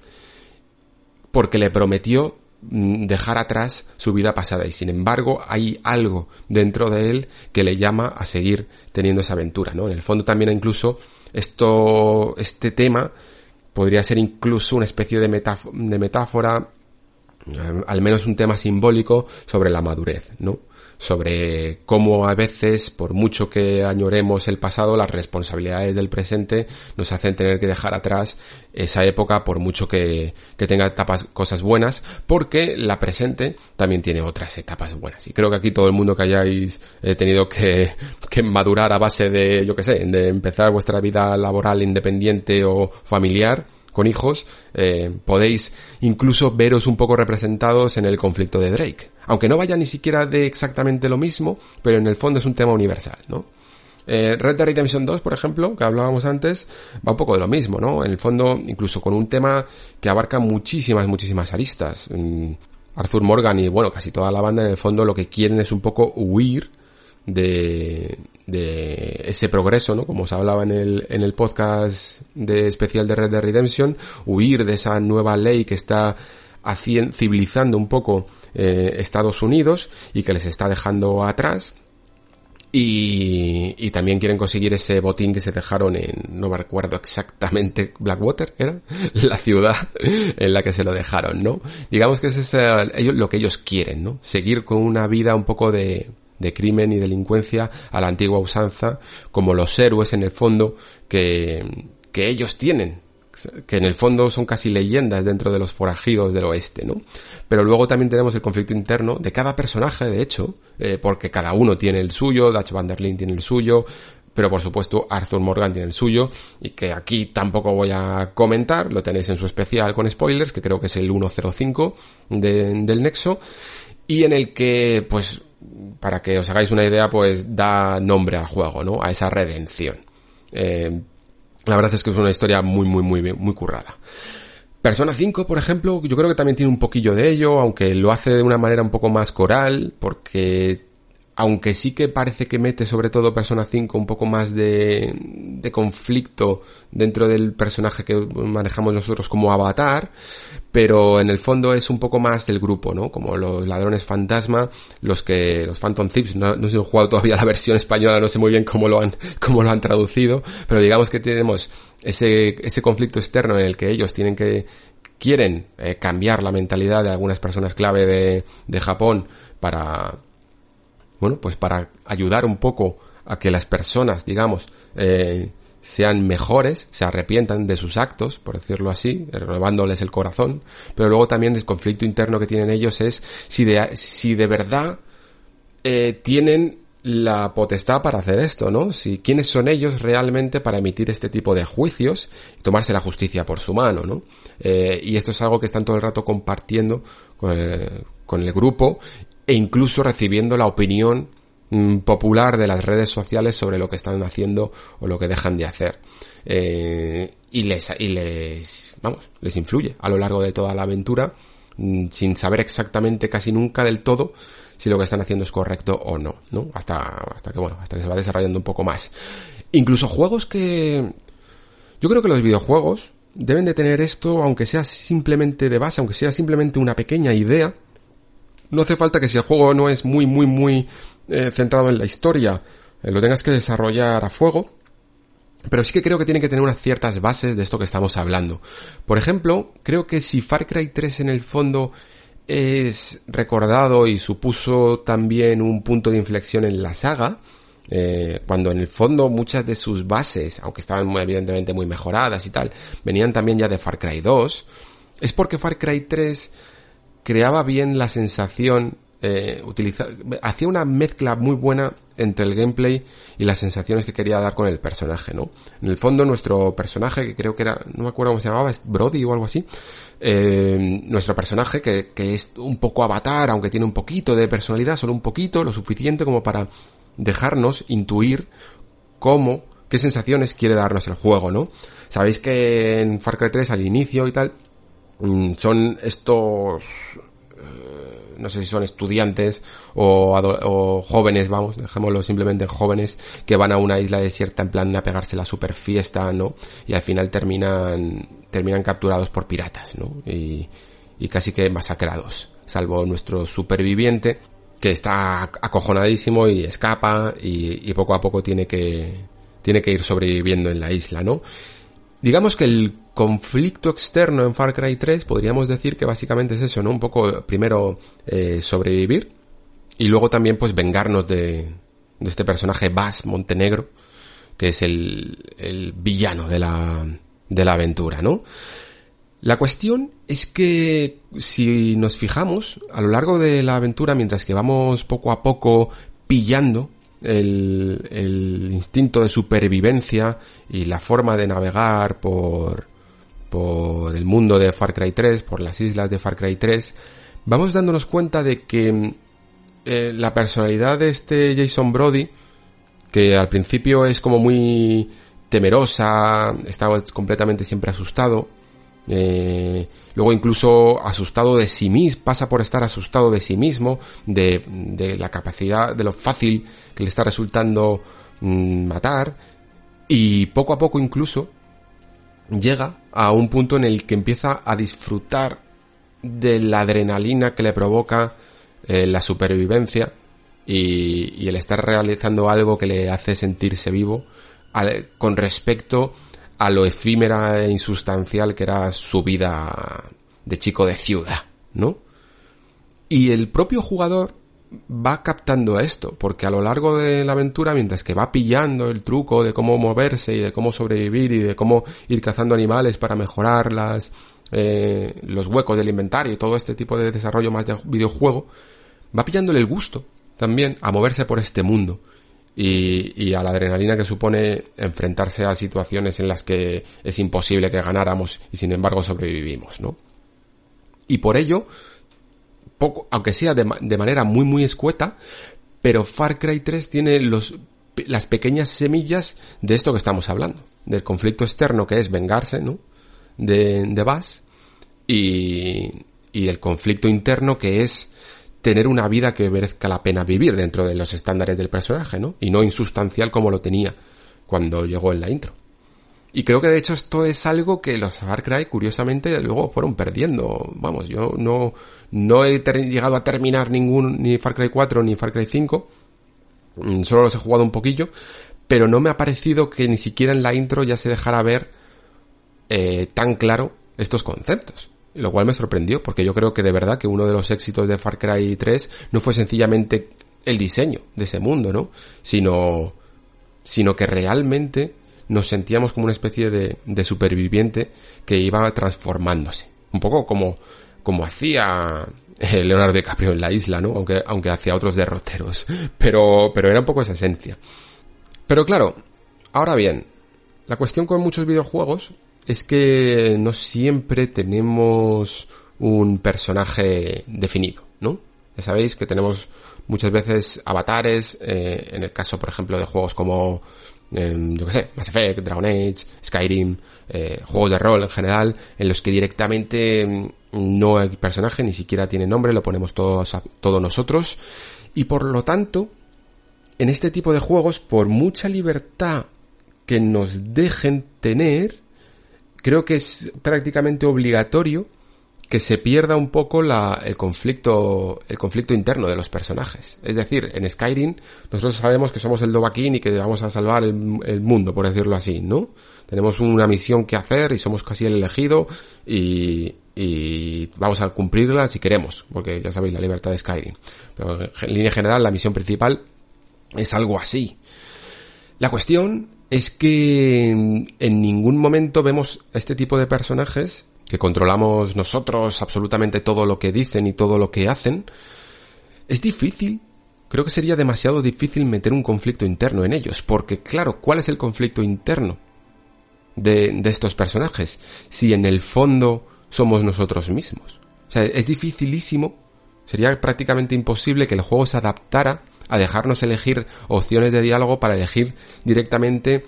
porque le prometió mm, dejar atrás su vida pasada y sin embargo hay algo dentro de él que le llama a seguir teniendo esa aventura, ¿no? En el fondo también incluso esto, este tema podría ser incluso una especie de, de metáfora, eh, al menos un tema simbólico sobre la madurez, ¿no? Sobre cómo a veces, por mucho que añoremos el pasado, las responsabilidades del presente nos hacen tener que dejar atrás esa época por mucho que, que tenga etapas, cosas buenas, porque la presente también tiene otras etapas buenas. Y creo que aquí todo el mundo que hayáis eh, tenido que, que madurar a base de, yo que sé, de empezar vuestra vida laboral independiente o familiar, con hijos, eh, podéis incluso veros un poco representados en el conflicto de Drake. Aunque no vaya ni siquiera de exactamente lo mismo, pero en el fondo es un tema universal, ¿no? Eh, Red Dead Redemption 2, por ejemplo, que hablábamos antes, va un poco de lo mismo, ¿no? En el fondo, incluso con un tema que abarca muchísimas, muchísimas aristas. Mm, Arthur Morgan y, bueno, casi toda la banda, en el fondo lo que quieren es un poco huir de, de ese progreso, ¿no? Como os hablaba en el, en el podcast de especial de Red Dead Redemption, huir de esa nueva ley que está civilizando un poco eh, Estados Unidos y que les está dejando atrás. Y, y, también quieren conseguir ese botín que se dejaron en, no me recuerdo exactamente, Blackwater, ¿era? La ciudad en la que se lo dejaron, ¿no? Digamos que es ellos, lo que ellos quieren, ¿no? Seguir con una vida un poco de, de crimen y delincuencia a la antigua usanza, como los héroes en el fondo que, que ellos tienen, que en el fondo son casi leyendas dentro de los forajidos del oeste, ¿no? Pero luego también tenemos el conflicto interno de cada personaje, de hecho, eh, porque cada uno tiene el suyo, Dutch Van der Linde tiene el suyo, pero por supuesto Arthur Morgan tiene el suyo, y que aquí tampoco voy a comentar, lo tenéis en su especial con spoilers, que creo que es el 105 del Nexo, y en el que, pues, para que os hagáis una idea, pues da nombre al juego, ¿no? A esa redención. Eh, la verdad es que es una historia muy, muy, muy, muy currada. Persona 5, por ejemplo, yo creo que también tiene un poquillo de ello, aunque lo hace de una manera un poco más coral, porque aunque sí que parece que mete sobre todo Persona 5 un poco más de, de conflicto dentro del personaje que manejamos nosotros como avatar, pero en el fondo es un poco más del grupo, ¿no? Como los ladrones fantasma, los que, los Phantom Thieves, no, no he jugado todavía la versión española, no sé muy bien cómo lo han, cómo lo han traducido, pero digamos que tenemos ese, ese conflicto externo en el que ellos tienen que, quieren eh, cambiar la mentalidad de algunas personas clave de, de Japón para, bueno, pues para ayudar un poco a que las personas, digamos, eh, sean mejores, se arrepientan de sus actos, por decirlo así, robándoles el corazón, pero luego también el conflicto interno que tienen ellos es si de, si de verdad eh, tienen la potestad para hacer esto, ¿no? Si quiénes son ellos realmente para emitir este tipo de juicios y tomarse la justicia por su mano, ¿no? Eh, y esto es algo que están todo el rato compartiendo con el grupo e incluso recibiendo la opinión mm, popular de las redes sociales sobre lo que están haciendo o lo que dejan de hacer. Eh, y les, y les, vamos, les influye a lo largo de toda la aventura, mm, sin saber exactamente casi nunca del todo si lo que están haciendo es correcto o no, ¿no? Hasta, hasta que, bueno, hasta que se va desarrollando un poco más. Incluso juegos que, yo creo que los videojuegos deben de tener esto, aunque sea simplemente de base, aunque sea simplemente una pequeña idea, no hace falta que si el juego no es muy, muy, muy eh, centrado en la historia, eh, lo tengas que desarrollar a fuego. pero sí que creo que tiene que tener unas ciertas bases de esto que estamos hablando. Por ejemplo, creo que si Far Cry 3 en el fondo es recordado y supuso también un punto de inflexión en la saga, eh, cuando en el fondo muchas de sus bases, aunque estaban muy, evidentemente muy mejoradas y tal, venían también ya de Far Cry 2, es porque Far Cry 3 creaba bien la sensación, eh, hacía una mezcla muy buena entre el gameplay y las sensaciones que quería dar con el personaje, ¿no? En el fondo nuestro personaje, que creo que era, no me acuerdo cómo se llamaba, es Brody o algo así, eh, nuestro personaje que, que es un poco avatar, aunque tiene un poquito de personalidad, solo un poquito, lo suficiente como para dejarnos intuir cómo, qué sensaciones quiere darnos el juego, ¿no? Sabéis que en Far Cry 3 al inicio y tal, son estos no sé si son estudiantes o, jóvenes, vamos, dejémoslo simplemente jóvenes, que van a una isla desierta en plan a pegarse la super fiesta, ¿no? Y al final terminan, terminan capturados por piratas, ¿no? Y, y casi que masacrados, salvo nuestro superviviente, que está acojonadísimo y escapa y, y poco a poco tiene que, tiene que ir sobreviviendo en la isla, ¿no? Digamos que el conflicto externo en Far Cry 3 podríamos decir que básicamente es eso, ¿no? Un poco primero eh, sobrevivir y luego también pues vengarnos de, de este personaje Bass Montenegro, que es el, el villano de la, de la aventura, ¿no? La cuestión es que si nos fijamos a lo largo de la aventura, mientras que vamos poco a poco pillando el, instinto de supervivencia y la forma de navegar por, por el mundo de Far Cry 3, por las islas de Far Cry 3, vamos dándonos cuenta de que eh, la personalidad de este Jason Brody, que al principio es como muy temerosa, está completamente siempre asustado, eh, luego incluso asustado de sí mismo, pasa por estar asustado de sí mismo, de, la capacidad, de lo fácil que le está resultando mm, matar, y poco a poco incluso llega a un punto en el que empieza a disfrutar de la adrenalina que le provoca eh, la supervivencia y, el estar realizando algo que le hace sentirse vivo con respecto a lo efímera e insustancial que era su vida de chico de ciudad, ¿no? Y el propio jugador va captando esto, porque a lo largo de la aventura, mientras que va pillando el truco de cómo moverse y de cómo sobrevivir y de cómo ir cazando animales para mejorar las, eh, los huecos del inventario y todo este tipo de desarrollo más de videojuego, va pillándole el gusto también a moverse por este mundo y, y a la adrenalina que supone enfrentarse a situaciones en las que es imposible que ganáramos y sin embargo sobrevivimos, ¿no? Y por ello, poco, aunque sea de, de manera muy muy escueta, pero Far Cry 3 tiene los, las pequeñas semillas de esto que estamos hablando, del conflicto externo que es vengarse, ¿no? De, de Bass y, y el conflicto interno que es tener una vida que merezca la pena vivir dentro de los estándares del personaje, ¿no? Y no insustancial como lo tenía cuando llegó en la intro. Y creo que de hecho esto es algo que los Far Cry curiosamente luego fueron perdiendo. Vamos, yo no, no he llegado a terminar ningún, ni Far Cry 4 ni Far Cry 5. Mm, solo los he jugado un poquillo. Pero no me ha parecido que ni siquiera en la intro ya se dejara ver eh, tan claro estos conceptos. Lo cual me sorprendió, porque yo creo que de verdad que uno de los éxitos de Far Cry 3 no fue sencillamente el diseño de ese mundo, ¿no? Sino, sino que realmente nos sentíamos como una especie de, de superviviente que iba transformándose. Un poco como, como hacía eh, Leonardo DiCaprio en la isla, ¿no? Aunque, aunque hacía otros derroteros. Pero, pero era un poco esa esencia. Pero claro, ahora bien, la cuestión con muchos videojuegos es que no siempre tenemos un personaje definido, ¿no? Ya sabéis que tenemos muchas veces avatares, eh, en el caso, por ejemplo, de juegos como yo qué sé, Mass Effect, Dragon Age, Skyrim, eh, juegos de rol en general, en los que directamente mm, no hay personaje, ni siquiera tiene nombre, lo ponemos todos, todos nosotros, y por lo tanto, en este tipo de juegos, por mucha libertad que nos dejen tener, creo que es prácticamente obligatorio que se pierda un poco la, el conflicto, el conflicto interno de los personajes. Es decir, en Skyrim nosotros sabemos que somos el Dovahkiin y que vamos a salvar el, mundo, por decirlo así, ¿no? Tenemos una misión que hacer y somos casi el elegido y, y vamos a cumplirla si queremos, porque ya sabéis la libertad de Skyrim. Pero en línea general la misión principal es algo así. La cuestión es que en ningún momento vemos este tipo de personajes que controlamos nosotros absolutamente todo lo que dicen y todo lo que hacen, es difícil. Creo que sería demasiado difícil meter un conflicto interno en ellos, porque claro, ¿cuál es el conflicto interno de, de estos personajes? Si en el fondo somos nosotros mismos. O sea, es dificilísimo, sería prácticamente imposible que el juego se adaptara a dejarnos elegir opciones de diálogo para elegir directamente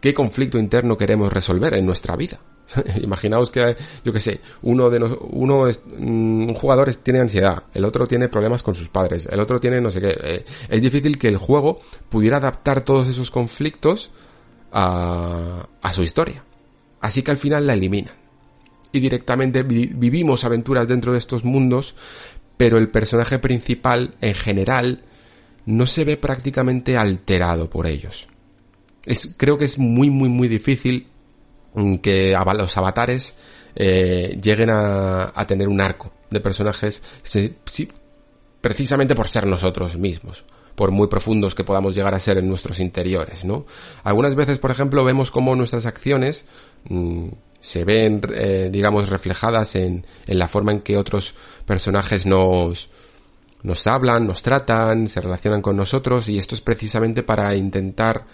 qué conflicto interno queremos resolver en nuestra vida. Imaginaos que, yo que sé, uno de los, uno es, mm, un jugador tiene ansiedad, el otro tiene problemas con sus padres, el otro tiene no sé qué. Eh, es difícil que el juego pudiera adaptar todos esos conflictos a, a su historia. Así que al final la eliminan. Y directamente vi vivimos aventuras dentro de estos mundos, pero el personaje principal, en general, no se ve prácticamente alterado por ellos. Creo que es muy, muy, muy difícil que los avatares eh, lleguen a, tener un arco de personajes precisamente por ser nosotros mismos por muy profundos que podamos llegar a ser en nuestros interiores, ¿no? Algunas veces, por ejemplo, vemos cómo nuestras acciones mmm, se ven, eh, digamos, reflejadas en, en la forma en que otros personajes nos, nos hablan, nos tratan, se relacionan con nosotros y esto es precisamente para intentar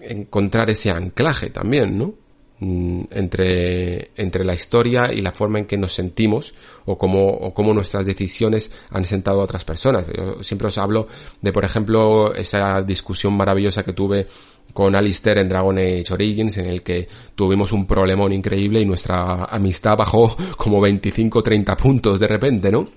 encontrar ese anclaje también, ¿no? Mm, entre, entre la historia y la forma en que nos sentimos o cómo, o cómo nuestras decisiones han sentado a otras personas. Yo siempre os hablo de, por ejemplo, esa discusión maravillosa que tuve con Alistair en Dragon Age Origins, en el que tuvimos un problemón increíble y nuestra amistad bajó como 25-30 puntos de repente, ¿no?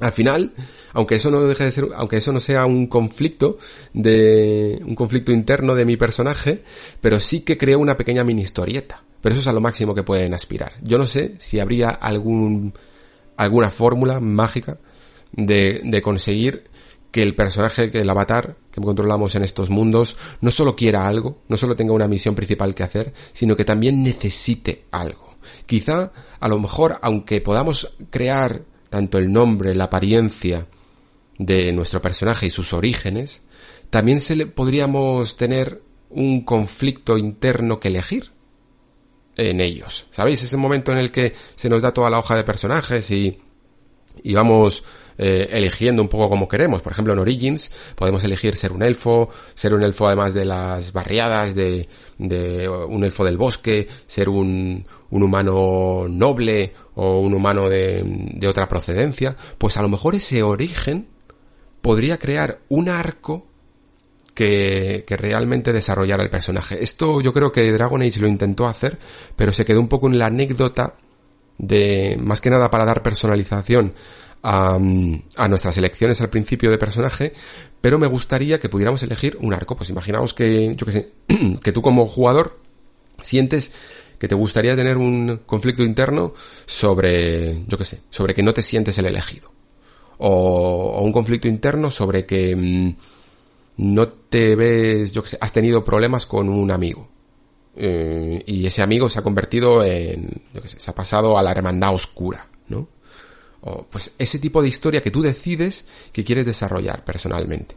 Al final, aunque eso no deje de ser, aunque eso no sea un conflicto de, un conflicto interno de mi personaje, pero sí que creo una pequeña mini historieta. Pero eso es a lo máximo que pueden aspirar. Yo no sé si habría algún, alguna fórmula mágica de, de conseguir que el personaje, que el avatar que controlamos en estos mundos, no solo quiera algo, no solo tenga una misión principal que hacer, sino que también necesite algo. Quizá, a lo mejor, aunque podamos crear tanto el nombre, la apariencia de nuestro personaje y sus orígenes, también se le podríamos tener un conflicto interno que elegir en ellos. ¿Sabéis? Ese momento en el que se nos da toda la hoja de personajes y, y vamos eh, eligiendo un poco como queremos. Por ejemplo, en Origins podemos elegir ser un elfo, ser un elfo además de las barriadas, de, de un elfo del bosque, ser un, un humano noble o un humano de, de otra procedencia. Pues a lo mejor ese origen podría crear un arco que, que, realmente desarrollara el personaje. Esto yo creo que Dragon Age lo intentó hacer, pero se quedó un poco en la anécdota de, más que nada para dar personalización a, a, nuestras elecciones al principio de personaje, pero me gustaría que pudiéramos elegir un arco. Pues imaginaos que, yo que sé, que tú como jugador sientes que te gustaría tener un conflicto interno sobre, yo que sé, sobre que no te sientes el elegido. O, un conflicto interno sobre que mmm, no te ves, yo que sé, has tenido problemas con un amigo. Eh, y ese amigo se ha convertido en, yo que sé, se ha pasado a la hermandad oscura, ¿no? O, pues ese tipo de historia que tú decides que quieres desarrollar personalmente.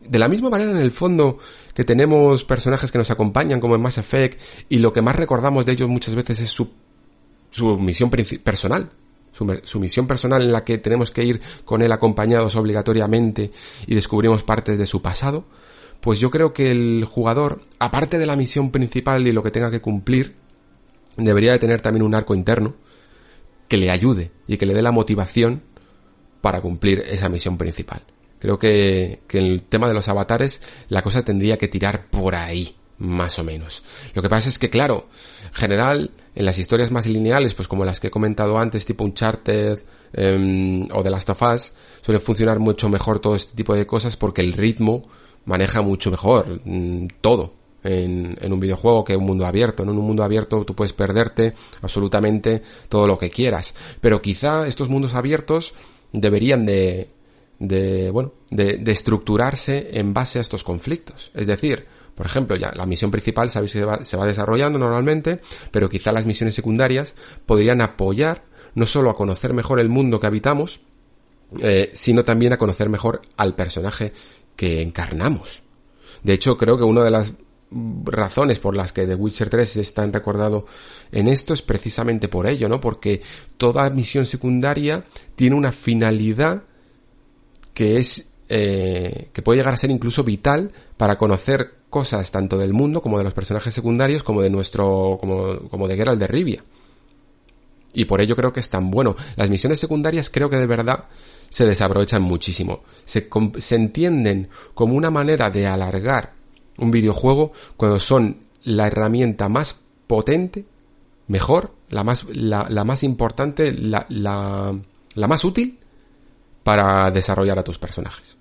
De la misma manera, en el fondo, que tenemos personajes que nos acompañan, como en Mass Effect, y lo que más recordamos de ellos muchas veces es su, su misión personal. Su, su, misión personal en la que tenemos que ir con él acompañados obligatoriamente y descubrimos partes de su pasado, pues yo creo que el jugador, aparte de la misión principal y lo que tenga que cumplir, debería de tener también un arco interno que le ayude y que le dé la motivación para cumplir esa misión principal. Creo que, que el tema de los avatares, la cosa tendría que tirar por ahí, más o menos. Lo que pasa es que, claro, en general, en las historias más lineales, pues como las que he comentado antes, tipo Uncharted eh, o The Last of Us, suele funcionar mucho mejor todo este tipo de cosas porque el ritmo maneja mucho mejor mmm, todo en, en, un videojuego que un mundo abierto. En un mundo abierto tú puedes perderte absolutamente todo lo que quieras. Pero quizá estos mundos abiertos deberían de, de bueno, de, de estructurarse en base a estos conflictos. Es decir, por ejemplo, ya la misión principal sabéis se va, se va desarrollando normalmente, pero quizá las misiones secundarias podrían apoyar no solo a conocer mejor el mundo que habitamos, eh, sino también a conocer mejor al personaje que encarnamos. De hecho, creo que una de las razones por las que The Witcher 3 es tan recordado en esto es precisamente por ello, ¿no? Porque toda misión secundaria tiene una finalidad que es eh, que puede llegar a ser incluso vital para conocer cosas tanto del mundo como de los personajes secundarios como de nuestro como, como de Geralt de Rivia. Y por ello creo que es tan bueno. Las misiones secundarias creo que de verdad se desaprovechan muchísimo. Se, se entienden como una manera de alargar un videojuego cuando son la herramienta más potente, mejor, la más, la, la más importante, la, la, la más útil para desarrollar a tus personajes.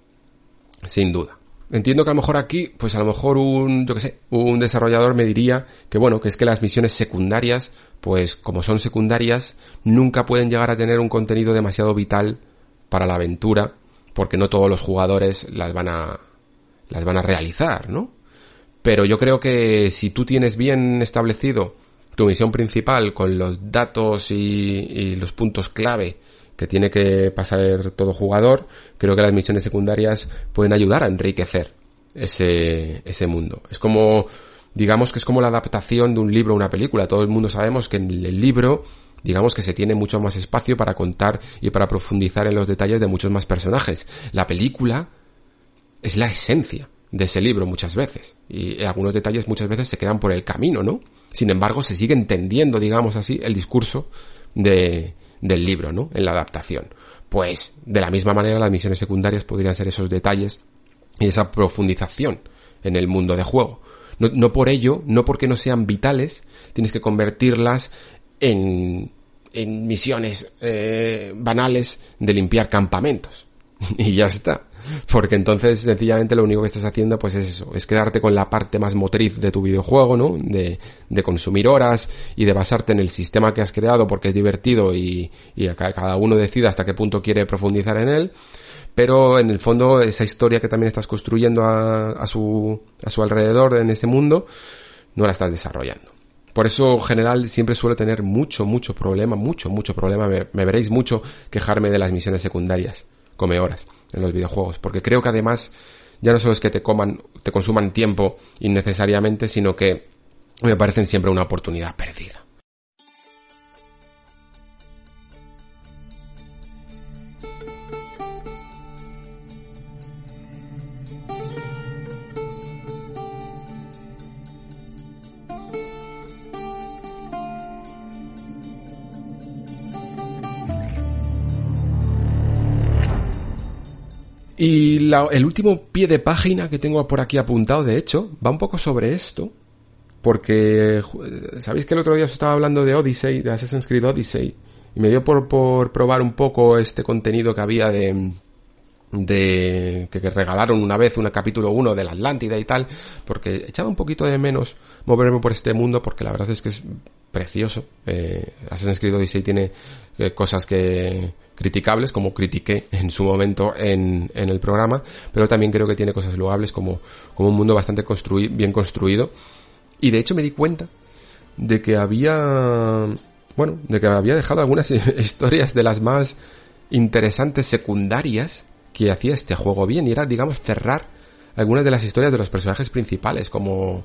Sin duda. Entiendo que a lo mejor aquí, pues a lo mejor un, yo que sé, un desarrollador me diría que bueno, que es que las misiones secundarias, pues como son secundarias, nunca pueden llegar a tener un contenido demasiado vital para la aventura, porque no todos los jugadores las van a, las van a realizar, ¿no? Pero yo creo que si tú tienes bien establecido tu misión principal con los datos y, los puntos clave que tiene que pasar todo jugador, creo que las misiones secundarias pueden ayudar a enriquecer ese, ese mundo. Es como, digamos que es como la adaptación de un libro a una película. Todo el mundo sabemos que en el libro, digamos que se tiene mucho más espacio para contar y para profundizar en los detalles de muchos más personajes. La película es la esencia de ese libro muchas veces. Y algunos detalles muchas veces se quedan por el camino, ¿no? Sin embargo, se sigue entendiendo, digamos así, el discurso de, del libro, ¿no? En la adaptación. Pues de la misma manera las misiones secundarias podrían ser esos detalles y esa profundización en el mundo de juego. No, no por ello, no porque no sean vitales, tienes que convertirlas en, en misiones eh, banales de limpiar campamentos. y ya está. Porque entonces sencillamente lo único que estás haciendo pues es eso, es quedarte con la parte más motriz de tu videojuego, ¿no? De, de consumir horas y de basarte en el sistema que has creado porque es divertido y, y cada uno decida hasta qué punto quiere profundizar en él. Pero en el fondo esa historia que también estás construyendo a, a su, a su alrededor en ese mundo, no la estás desarrollando. Por eso, en general, siempre suelo tener mucho, mucho problema, mucho, mucho problema. Me, me, veréis mucho quejarme de las misiones secundarias. Come horas en los videojuegos, porque creo que además ya no solo es que te coman, te consuman tiempo innecesariamente, sino que me parecen siempre una oportunidad perdida. El último pie de página que tengo por aquí apuntado, de hecho, va un poco sobre esto. Porque, ¿sabéis que el otro día os estaba hablando de Odyssey, de Assassin's Creed Odyssey? Y me dio por, por probar un poco este contenido que había de, de, que, que regalaron una vez un capítulo 1 de la Atlántida y tal, porque echaba un poquito de menos moverme por este mundo, porque la verdad es que es precioso. Eh, Assassin's Creed Odyssey tiene eh, cosas que, criticables, como critiqué en su momento en, en el programa, pero también creo que tiene cosas loables como, como un mundo bastante construi bien construido. Y de hecho me di cuenta de que había, bueno, de que había dejado algunas historias de las más interesantes secundarias que hacía este juego bien y era, digamos, cerrar algunas de las historias de los personajes principales como,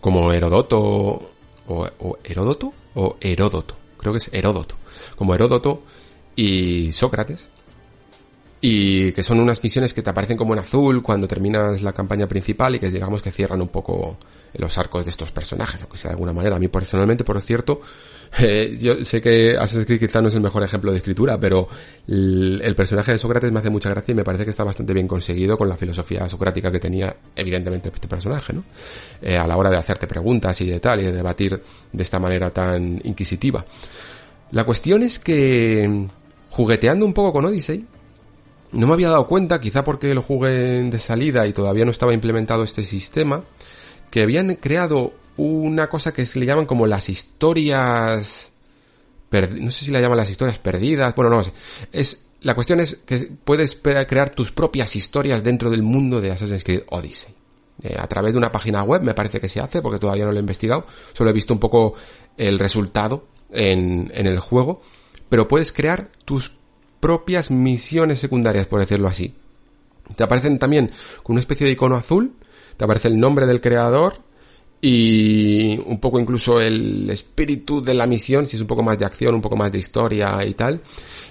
como Herodoto o, Heródoto o Heródoto, creo que es Heródoto, como Heródoto y Sócrates. Y que son unas misiones que te aparecen como en azul cuando terminas la campaña principal y que digamos que cierran un poco los arcos de estos personajes, aunque sea de alguna manera. A mí personalmente, por cierto, eh, yo sé que Assassin's Creed quizá no es el mejor ejemplo de escritura, pero el, personaje de Sócrates me hace mucha gracia y me parece que está bastante bien conseguido con la filosofía socrática que tenía evidentemente este personaje, ¿no? Eh, a la hora de hacerte preguntas y de tal y de debatir de esta manera tan inquisitiva. La cuestión es que jugueteando un poco con Odyssey, no me había dado cuenta, quizá porque lo jugué de salida y todavía no estaba implementado este sistema, que habían creado una cosa que se le llaman como las historias... No sé si la llaman las historias perdidas, bueno, no sé. Es, la cuestión es que puedes crear tus propias historias dentro del mundo de Assassin's Creed Odyssey. Eh, a través de una página web me parece que se hace, porque todavía no lo he investigado, solo he visto un poco el resultado en, en el juego, pero puedes crear tus propias misiones secundarias, por decirlo así. Te aparecen también con una especie de icono azul, te aparece el nombre del creador y un poco incluso el espíritu de la misión, si es un poco más de acción, un poco más de historia y tal.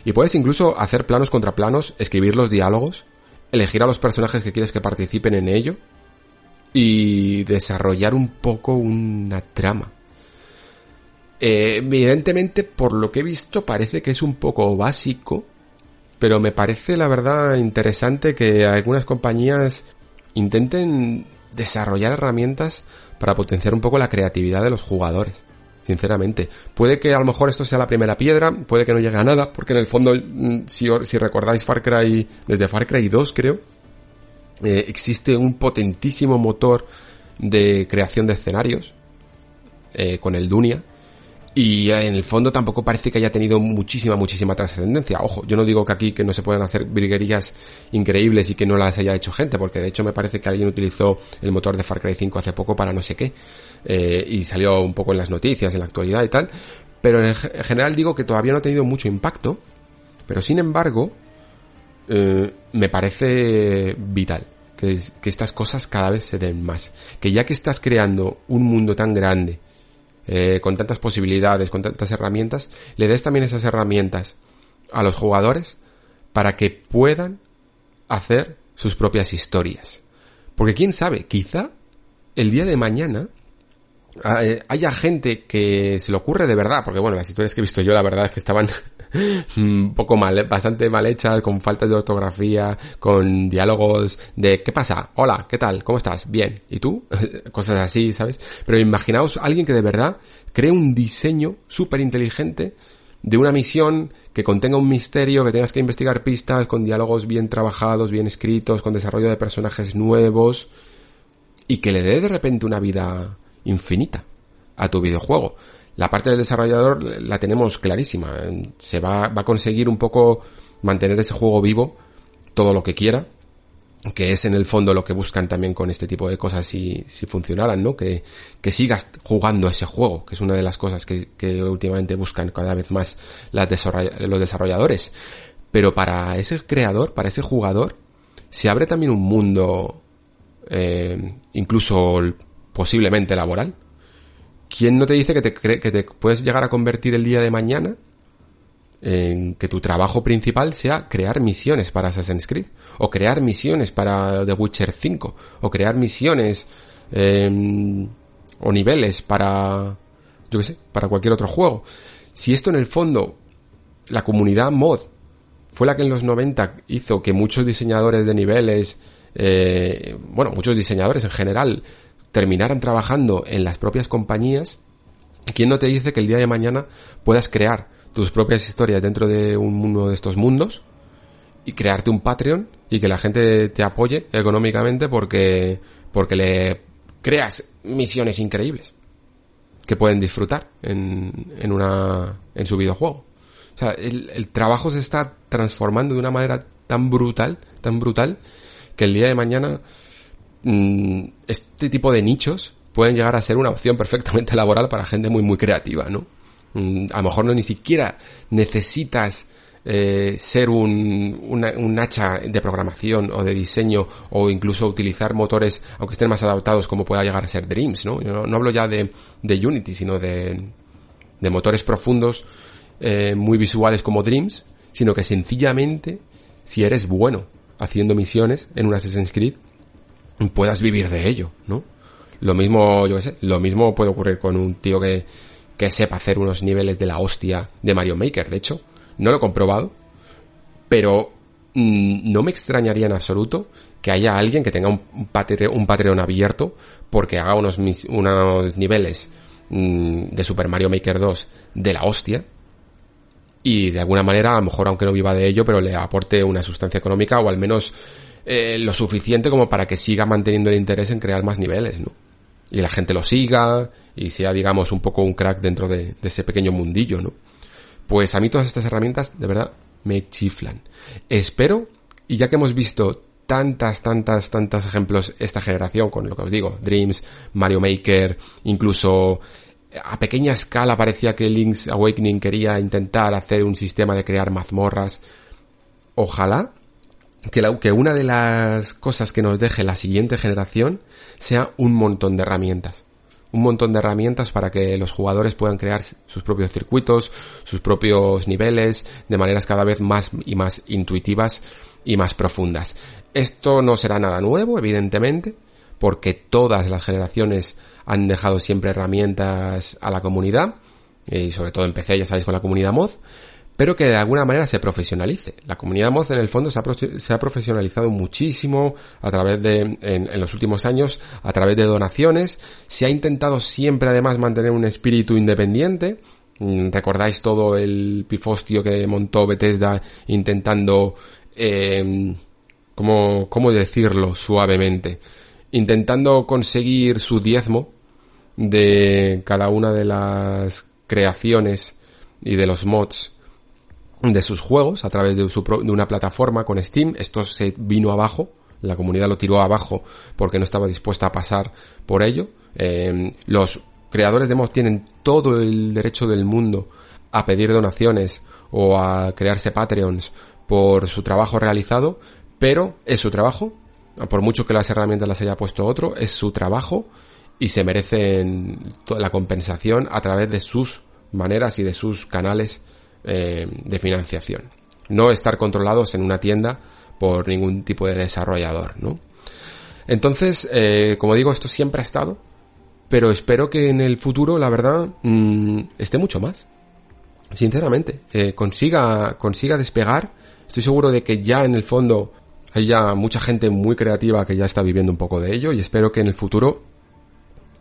Y puedes incluso hacer planos contra planos, escribir los diálogos, elegir a los personajes que quieres que participen en ello y desarrollar un poco una trama. Eh, evidentemente, por lo que he visto, parece que es un poco básico, pero me parece la verdad interesante que algunas compañías intenten desarrollar herramientas para potenciar un poco la creatividad de los jugadores. Sinceramente. Puede que a lo mejor esto sea la primera piedra, puede que no llegue a nada, porque en el fondo, mm, si, recordáis Far Cry, desde Far Cry 2 creo, eh, existe un potentísimo motor de creación de escenarios, eh, con el Dunia, y en el fondo tampoco parece que haya tenido muchísima, muchísima trascendencia. Ojo, yo no digo que aquí que no se puedan hacer briguerías increíbles y que no las haya hecho gente, porque de hecho me parece que alguien utilizó el motor de Far Cry 5 hace poco para no sé qué, eh, y salió un poco en las noticias, en la actualidad y tal. Pero en, general digo que todavía no ha tenido mucho impacto, pero sin embargo, eh, me parece vital que estas cosas cada vez se den más. Que ya que estás creando un mundo tan grande, eh, con tantas posibilidades, con tantas herramientas, le des también esas herramientas a los jugadores para que puedan hacer sus propias historias. Porque quién sabe, quizá el día de mañana haya gente que se le ocurre de verdad, porque bueno, las historias que he visto yo la verdad es que estaban un poco mal, bastante mal hechas, con faltas de ortografía, con diálogos de ¿qué pasa? Hola, ¿qué tal? ¿Cómo estás? Bien. ¿Y tú? Cosas así, ¿sabes? Pero imaginaos alguien que de verdad cree un diseño súper inteligente de una misión que contenga un misterio, que tengas que investigar pistas, con diálogos bien trabajados, bien escritos, con desarrollo de personajes nuevos, y que le dé de repente una vida infinita a tu videojuego. La parte del desarrollador la tenemos clarísima. Se va, va a conseguir un poco mantener ese juego vivo todo lo que quiera, que es en el fondo lo que buscan también con este tipo de cosas si, si funcionaran, ¿no? Que, que sigas jugando ese juego, que es una de las cosas que, que últimamente buscan cada vez más los desarrolladores. Pero para ese creador, para ese jugador, se abre también un mundo, eh, incluso posiblemente laboral. ¿Quién no te dice que te, que te puedes llegar a convertir el día de mañana en que tu trabajo principal sea crear misiones para Assassin's Creed? O crear misiones para The Witcher 5? O crear misiones em, o niveles para, yo qué sé, para cualquier otro juego. Si esto en el fondo, la comunidad mod fue la que en los 90 hizo que muchos diseñadores de niveles, eh, bueno, muchos diseñadores en general, terminaran trabajando en las propias compañías, ¿quién no te dice que el día de mañana puedas crear tus propias historias dentro de uno de estos mundos y crearte un Patreon y que la gente te apoye económicamente porque, porque le creas misiones increíbles que pueden disfrutar en, en una, en su videojuego. O sea, el, el trabajo se está transformando de una manera tan brutal, tan brutal, que el día de mañana este tipo de nichos pueden llegar a ser una opción perfectamente laboral para gente muy muy creativa, ¿no? Mm, a lo mejor no ni siquiera necesitas eh, ser un, un hacha de programación o de diseño o incluso utilizar motores aunque estén más adaptados como pueda llegar a ser Dreams, ¿no? Yo no, hablo ya de, de, Unity, sino de, de motores profundos eh, muy visuales como Dreams, sino que sencillamente si eres bueno haciendo misiones en un Assassin's Creed, puedas vivir de ello, ¿no? Lo mismo, yo qué sé, lo mismo puede ocurrir con un tío que, que sepa hacer unos niveles de la hostia de Mario Maker. De hecho, no lo he comprobado, pero mm, no me extrañaría en absoluto que haya alguien que tenga un, un, Patreon, abierto porque haga unos, unos niveles mm, de Super Mario Maker 2 de la hostia y de alguna manera, a lo mejor aunque no viva de ello, pero le aporte una sustancia económica o al menos eh, lo suficiente como para que siga manteniendo el interés en crear más niveles, ¿no? y la gente lo siga y sea, digamos, un poco un crack dentro de, ese pequeño mundillo, ¿no? Pues a mí todas estas herramientas, de verdad, me chiflan. Espero, y ya que hemos visto tantas, tantas, tantos ejemplos esta generación, con lo que os digo, Dreams, Mario Maker, incluso a pequeña escala parecía que Link's Awakening quería intentar hacer un sistema de crear mazmorras. Ojalá que, la, que una de las cosas que nos deje la siguiente generación sea un montón de herramientas. Un montón de herramientas para que los jugadores puedan crear sus propios circuitos, sus propios niveles, de maneras cada vez más y más intuitivas y más profundas. Esto no será nada nuevo, evidentemente, porque todas las generaciones han dejado siempre herramientas a la comunidad, y sobre todo empecé, ya sabéis, con la comunidad mod, pero que de alguna manera se profesionalice. La comunidad mod en el fondo se ha, profesionalizado muchísimo a través de, en, los últimos años, a través de donaciones. Se ha intentado siempre además mantener un espíritu independiente. Mm, recordáis todo el pifostio que montó Bethesda intentando, eh, ¿cómo, ¿cómo decirlo suavemente? Intentando conseguir su diezmo de cada una de las creaciones y de los mods de sus juegos a través de, su, de una plataforma con Steam. Esto se vino abajo, la comunidad lo tiró abajo porque no estaba dispuesta a pasar por ello. Em, los creadores de mods tienen todo el derecho del mundo a pedir donaciones o a crearse Patreons por su trabajo realizado, pero es su trabajo, por mucho que las herramientas las haya puesto otro, es su trabajo y se merecen toda la compensación a través de sus maneras y de sus canales eh, de financiación. No estar controlados en una tienda por ningún tipo de desarrollador, ¿no? Entonces, eh, como digo, esto siempre ha estado, pero espero que en el futuro, la verdad, mm, esté mucho más. Sinceramente, eh, consiga, consiga despegar. Estoy seguro de que ya en el fondo hay ya mucha gente muy creativa que ya está viviendo un poco de ello y espero que en el futuro,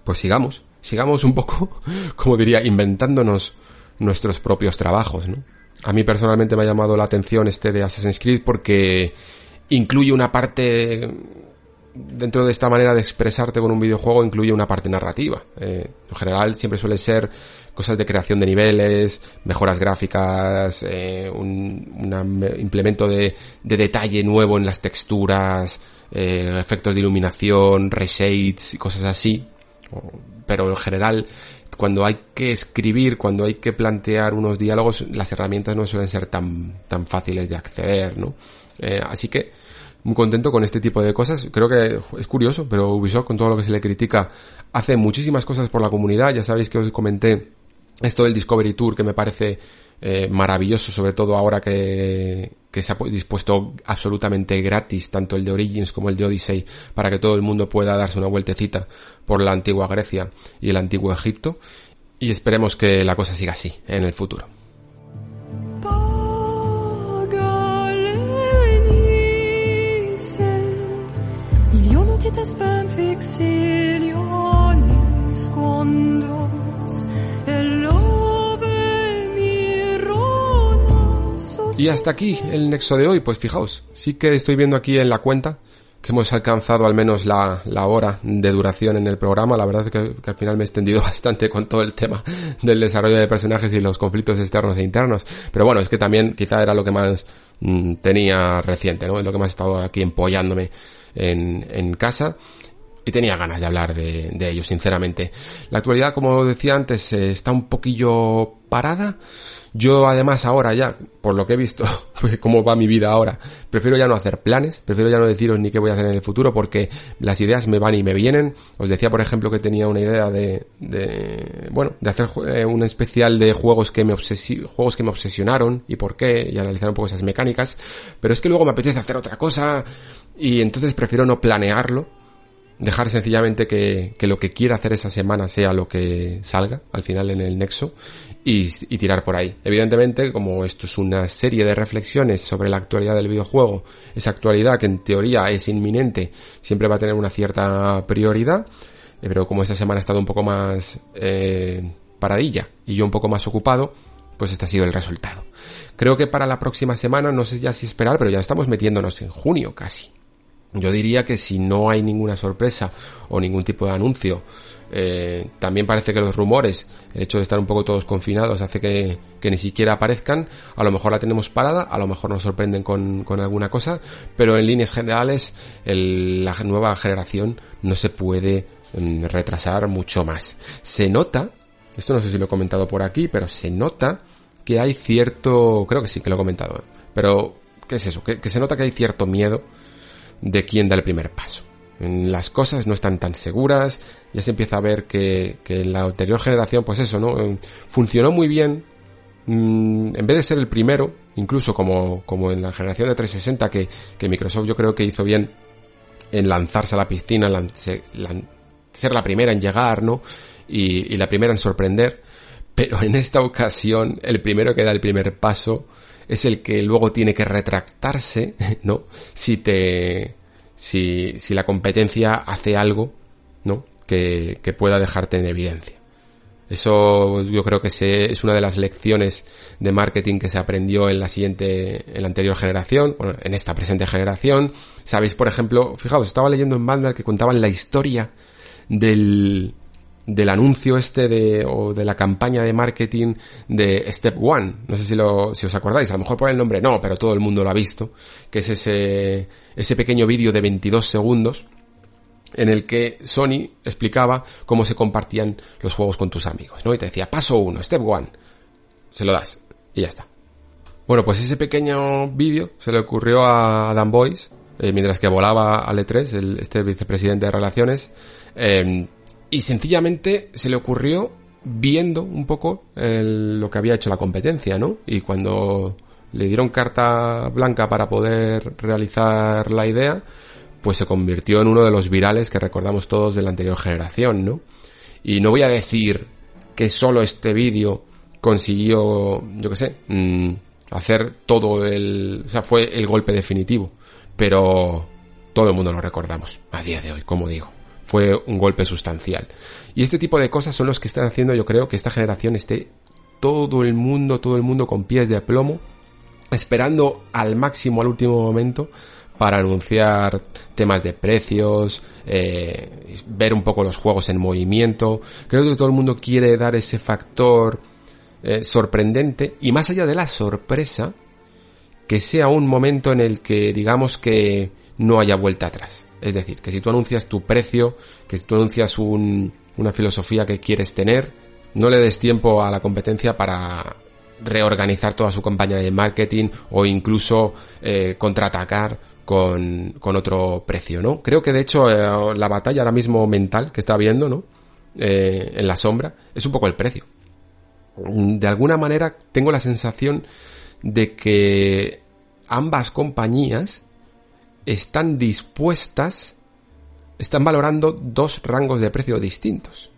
pues sigamos, sigamos un poco, como diría, inventándonos nuestros propios trabajos, ¿no? A mí personalmente me ha llamado la atención este de Assassin's Creed porque incluye una parte dentro de esta manera de expresarte con un videojuego incluye una parte narrativa. Eh, en general siempre suele ser cosas de creación de niveles, mejoras gráficas, eh, un implemento de, de, detalle nuevo en las texturas, eh, efectos de iluminación, reshades y cosas así. Pero en general cuando hay que escribir, cuando hay que plantear unos diálogos, las herramientas no suelen ser tan, tan fáciles de acceder, ¿no? Eh, así que, muy contento con este tipo de cosas. Creo que es curioso, pero Ubisoft, con todo lo que se le critica, hace muchísimas cosas por la comunidad. Ya sabéis que os comenté esto del Discovery Tour, que me parece eh, maravilloso, sobre todo ahora que, que se ha dispuesto absolutamente gratis, tanto el de Origins como el de Odyssey, para que todo el mundo pueda darse una vueltecita por la antigua Grecia y el antiguo Egipto. Y esperemos que la cosa siga así en el futuro. Y hasta aquí el nexo de hoy, pues fijaos, sí que estoy viendo aquí en la cuenta que hemos alcanzado al menos la, hora de duración en el programa. La verdad es que, al final me he extendido bastante con todo el tema del desarrollo de personajes y los conflictos externos e internos. Pero bueno, es que también quizá era lo que más mm, tenía reciente, ¿no? Es lo que más he estado aquí empollándome en, en casa y tenía ganas de hablar de, de ello, sinceramente. La actualidad, como decía antes, eh, está un poquillo parada. Yo además ahora ya, por lo que he visto, pues cómo va mi vida ahora, prefiero ya no hacer planes, prefiero ya no deciros ni qué voy a hacer en el futuro porque las ideas me van y me vienen. Os decía, por ejemplo, que tenía una idea de, de bueno, de hacer eh, un especial de juegos que me juegos que me obsesionaron y por qué, y analizar un poco esas mecánicas, pero es que luego me apetece hacer otra cosa y entonces prefiero no planearlo dejar sencillamente que, que, lo que quiera hacer esa semana sea lo que salga al final en el nexo y, tirar por ahí. Evidentemente, como esto es una serie de reflexiones sobre la actualidad del videojuego, esa actualidad que en teoría es inminente, siempre va a tener una cierta prioridad, eh, pero como esta semana ha estado un poco más eh, paradilla y yo un poco más ocupado, pues este ha sido el resultado. Creo que para la próxima semana, no sé ya si esperar, pero ya estamos metiéndonos en junio casi. Yo diría que si no hay ninguna sorpresa o ningún tipo de anuncio, eh, también parece que los rumores, el hecho de estar un poco todos confinados hace que, ni siquiera aparezcan, a lo mejor la tenemos parada, a lo mejor nos sorprenden con, alguna cosa, pero en líneas generales la nueva generación no se puede mm, retrasar mucho más. Se nota, esto no sé si lo he comentado por aquí, pero se nota que hay cierto, creo que sí que lo he comentado, pero ¿qué es eso? que se nota que hay cierto miedo de quién da el primer paso. Las cosas no están tan seguras, ya se empieza a ver que, en la anterior generación, pues eso, ¿no? Eh, funcionó muy bien, mm, en vez de ser el primero, incluso como, como en la generación de 360 que, que Microsoft yo creo que hizo bien en lanzarse a la piscina, ser la primera en llegar, ¿no? Y la primera en sorprender, pero en esta ocasión el primero que da el primer paso es el que luego tiene que retractarse, ¿no? Si te, si, si la competencia hace algo, ¿no? Que, que pueda dejarte en evidencia. Eso yo creo que es una de las lecciones de marketing que se aprendió en la siguiente, en la anterior generación, bueno, en esta presente generación. Sabéis, por ejemplo, fijaos, estaba leyendo en Vandal que contaban la historia del, del anuncio este de, o de la campaña de marketing de Step One. No sé si lo, si os acordáis, a lo mejor por el nombre no, pero todo el mundo lo ha visto, que es ese, ese pequeño vídeo de 22 segundos en el que Sony explicaba cómo se compartían los juegos con tus amigos, ¿no? Y te decía, paso uno, step one, se lo das, y ya está. Bueno, pues ese pequeño vídeo se le ocurrió a Dan Boyce, eh, mientras que volaba al E3, el, este vicepresidente de relaciones, eh, y sencillamente se le ocurrió viendo un poco lo que había hecho la competencia, ¿no? Y cuando le dieron carta blanca para poder realizar la idea, pues se convirtió en uno de los virales que recordamos todos de la anterior generación, ¿no? Y no voy a decir que solo este vídeo consiguió, yo qué sé, mm, hacer todo el, o sea, fue el golpe definitivo, pero todo el mundo lo recordamos a día de hoy, como digo fue un golpe sustancial. Y este tipo de cosas son los que están haciendo yo creo que esta generación esté todo el mundo, todo el mundo con pies de plomo, esperando al máximo al último momento para anunciar temas de precios, eh, ver un poco los juegos en movimiento. Creo que todo el mundo quiere dar ese factor eh, sorprendente y más allá de la sorpresa, que sea un momento en el que digamos que no haya vuelta atrás. Es decir, que si tú anuncias tu precio, que si tú anuncias una filosofía que quieres tener, no le des tiempo a la competencia para reorganizar toda su campaña de marketing o incluso eh, contraatacar con, otro precio, ¿no? Creo que de hecho eh, la batalla ahora mismo mental que está habiendo, ¿no? Eh, en la sombra es un poco el precio. De alguna manera tengo la sensación de que ambas compañías están dispuestas, están valorando dos rangos de precio distintos.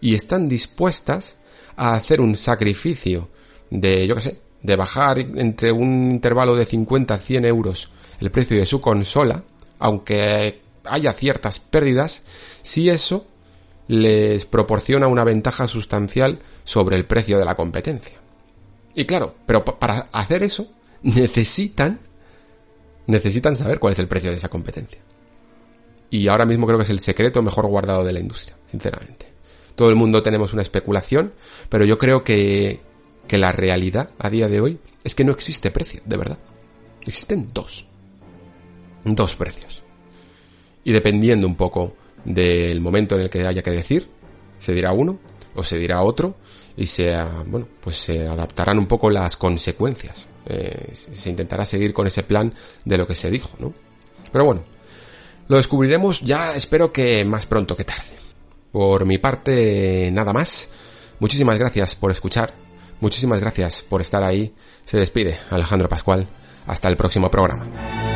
Y están dispuestas a hacer un sacrificio de, yo qué sé, de bajar entre un intervalo de 50 a 100 euros el precio de su consola, aunque haya ciertas pérdidas, si eso les proporciona una ventaja sustancial sobre el precio de la competencia. Y claro, pero para hacer eso necesitan necesitan saber cuál es el precio de esa competencia. Y ahora mismo creo que es el secreto mejor guardado de la industria, sinceramente. Todo el mundo tenemos una especulación, pero yo creo que, que la realidad a día de hoy es que no existe precio, de verdad. Existen dos. Dos precios. Y dependiendo un poco del momento en el que haya que decir, se dirá uno o se dirá otro y se, bueno, pues se adaptarán un poco las consecuencias eh, se intentará seguir con ese plan de lo que se dijo, ¿no? Pero bueno, lo descubriremos ya espero que más pronto que tarde. Por mi parte, nada más. Muchísimas gracias por escuchar. Muchísimas gracias por estar ahí. Se despide Alejandro Pascual. Hasta el próximo programa.